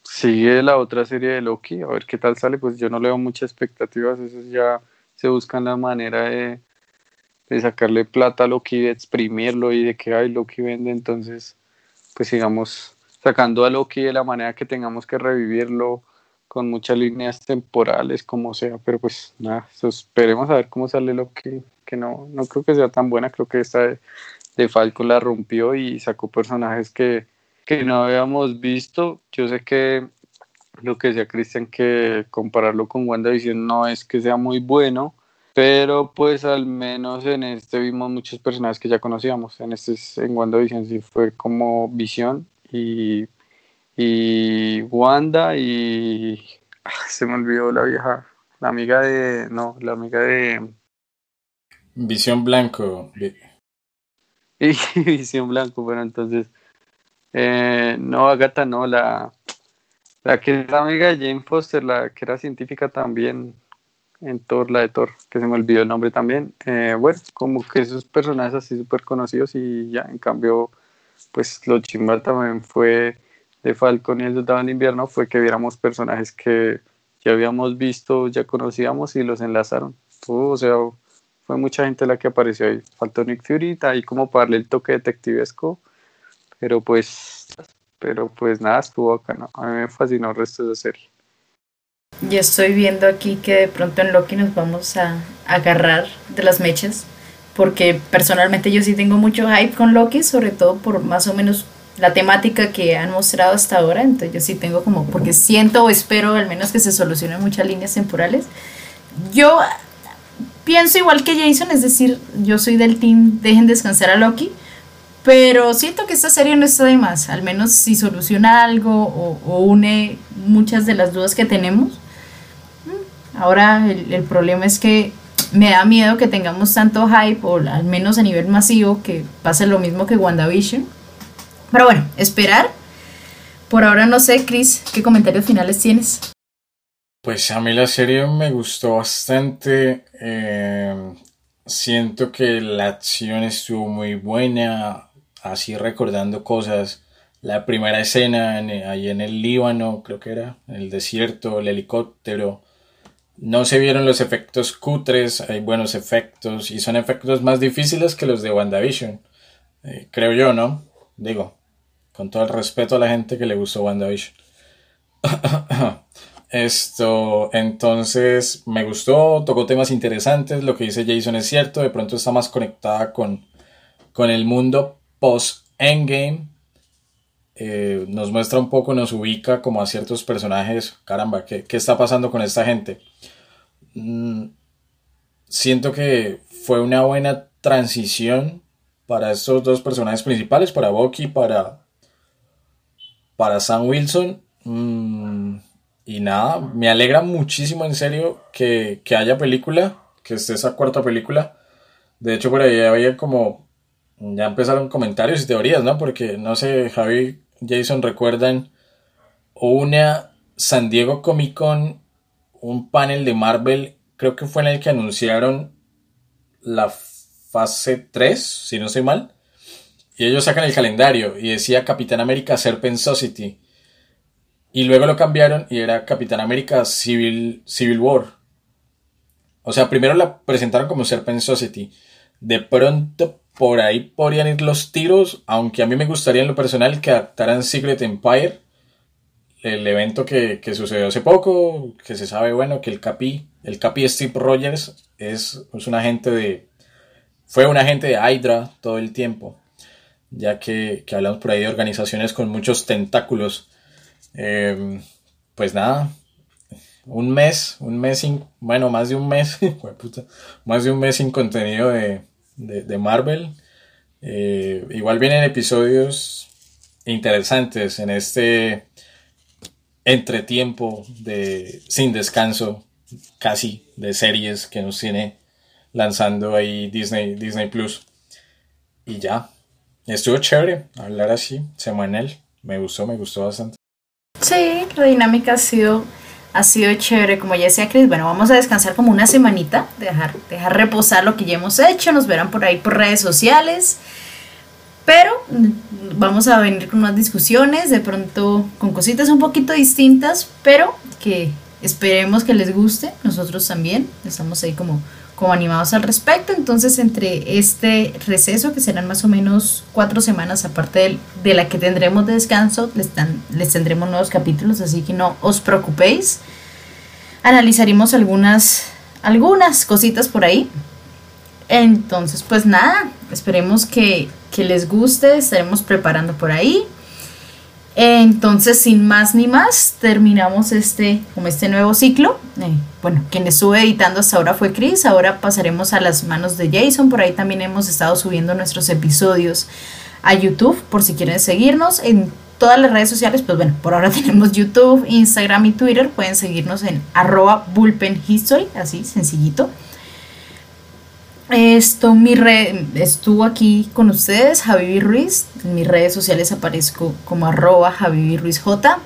sigue la otra serie de Loki, a ver qué tal sale, pues yo no le veo muchas expectativas, eso ya se buscan la manera de, sacarle plata a Loki, de exprimirlo y de que hay Loki vende, entonces pues sigamos sacando a Loki de la manera que tengamos que revivirlo con muchas líneas temporales como sea, pero pues nada, esperemos a ver cómo sale Loki, que no, no creo que sea tan buena, creo que esta de, de Falco la rompió y sacó personajes que que no habíamos visto. Yo sé que lo que decía Cristian, que compararlo con WandaVision no es que sea muy bueno, pero pues al menos en este vimos muchos personajes que ya conocíamos. En este en WandaVision sí fue como Visión y, y Wanda y ah, se me olvidó la vieja, la amiga de, no, la amiga de... Visión Blanco. Y Visión Blanco, bueno, entonces eh, no, Agatha no, la, la que es amiga de Jane Foster, la que era científica también en Thor, la de Thor, que se me olvidó el nombre también. Eh, bueno, como que esos personajes así súper conocidos y ya, en cambio, pues lo chimba también fue de Falcon y el Soldado en Invierno, fue que viéramos personajes que ya habíamos visto, ya conocíamos y los enlazaron. o sea, fue mucha gente la que apareció ahí. Faltó Nick Fury, ahí como para darle el toque detectivesco pero pues, pero pues nada, estuvo acá, ¿no? A mí me fascinó el resto de la serie. Yo estoy viendo aquí que de pronto en Loki nos vamos a agarrar de las mechas, porque personalmente yo sí tengo mucho hype con Loki, sobre todo por más o menos la temática que han mostrado hasta ahora, entonces yo sí tengo como, porque siento o espero al menos que se solucionen muchas líneas temporales. Yo pienso igual que Jason, es decir, yo soy del team dejen descansar a Loki, pero siento que esta serie no está de más, al menos si soluciona algo o, une muchas de las dudas que tenemos. Mm, ahora el, problema es que me da miedo que tengamos tanto hype, o al menos a nivel masivo, que pase lo mismo que WandaVision. Pero bueno, esperar. Por ahora no sé, Chris, ¿qué comentarios finales tienes? Pues a mí la serie me gustó bastante. Eh, siento que la acción estuvo muy buena así recordando cosas. La primera escena ahí en el Líbano, creo que era, en el desierto, el helicóptero. No se vieron los efectos cutres, hay buenos efectos y son efectos más difíciles que los de WandaVision. Eh, creo yo, ¿no? Digo, con todo el respeto a la gente que le gustó WandaVision. Esto, entonces, me gustó, tocó temas interesantes, lo que dice Jason es cierto, de pronto está más conectada con, con el mundo post-endgame. Eh, nos muestra un poco, nos ubica como a ciertos personajes. Caramba, ¿qué, qué está pasando con esta gente? Mm, siento que fue una buena transición para estos dos personajes principales, para Bucky, para, para Sam Wilson. Mm, y nada, me alegra muchísimo en serio que, haya película, que esté esa cuarta película. De hecho, por ahí había como, ya empezaron comentarios y teorías, ¿no? Porque, no sé, Javi, Jason, recuerdan una San Diego Comic Con, un panel de Marvel, creo que fue en el que anunciaron la fase 3, si no estoy mal. Y ellos sacan el calendario y decía Capitán América Serpent Society. Y luego lo cambiaron y era Capitán América Civil, Civil War. O sea, primero la presentaron como Serpent Society. De pronto por ahí podrían ir los tiros, aunque a mí me gustaría en lo personal que adaptaran Secret Empire, el evento que, sucedió hace poco, que se sabe, bueno, que el Capi, el Capi Steve Rogers es, es un agente de... Fue un agente de Hydra todo el tiempo, ya que, que hablamos por ahí de organizaciones con muchos tentáculos Em, pues nada, un mes, un mes sin, bueno, más de un mes, más de un mes sin contenido de, Marvel. Eh, igual vienen episodios interesantes en este entretiempo de sin descanso casi de series que nos tiene lanzando ahí Disney, Disney Plus. Y ya, estuvo chévere hablar así, semanal. Me gustó, me gustó bastante. Sí, la dinámica ha sido, ha sido chévere, como ya decía Chris. Bueno, vamos a descansar como una semanita, dejar, dejar reposar lo que ya hemos hecho. Nos verán por ahí por redes sociales. Pero vamos a venir con unas discusiones, de pronto con cositas un poquito distintas, pero que esperemos que les guste. Nosotros también estamos ahí como como animados al respecto. Entonces, entre este receso, que serán más o menos cuatro semanas, aparte de, la que tendremos de descanso, les, les tendremos nuevos capítulos, así que no os preocupéis. Analizaremos algunas, algunas cositas por ahí. Entonces, pues nada, esperemos que, que les guste, estaremos preparando por ahí. Entonces, sin más ni más, terminamos este, como este nuevo ciclo. Eh, bueno, quien estuvo editando hasta ahora fue Chris, ahora pasaremos a las manos de Jason, por ahí también hemos estado subiendo nuestros episodios a YouTube, por si quieren seguirnos en todas las redes sociales, pues bueno, por ahora tenemos YouTube, Instagram y Twitter, pueden seguirnos en arroba así sencillito. Esto, mi red, estuvo aquí con ustedes, Javi Ruiz. En mis redes sociales aparezco como arroba Javi Ruiz J.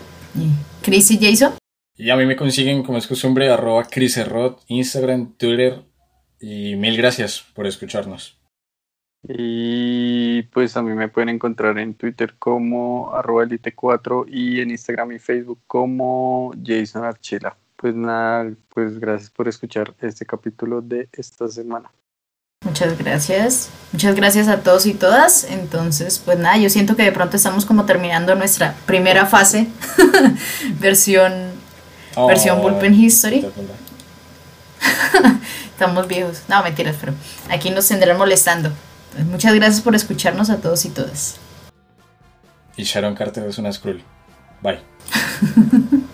Chris y Jason. Y a mí me consiguen, como es costumbre, arroba Chris Instagram, Twitter. Y mil gracias por escucharnos. Y pues a mí me pueden encontrar en Twitter como arroba elite4 y en Instagram y Facebook como Jason Archila. Pues nada, pues gracias por escuchar este capítulo de esta semana. Muchas gracias. Muchas gracias a todos y todas. Entonces, pues nada, yo siento que de pronto estamos como terminando nuestra primera fase, versión, versión oh, Bullpen History. estamos viejos. No, mentiras, pero aquí nos tendrán molestando. muchas gracias por escucharnos a todos y todas. Y Sharon Carter es una Skrull. Bye.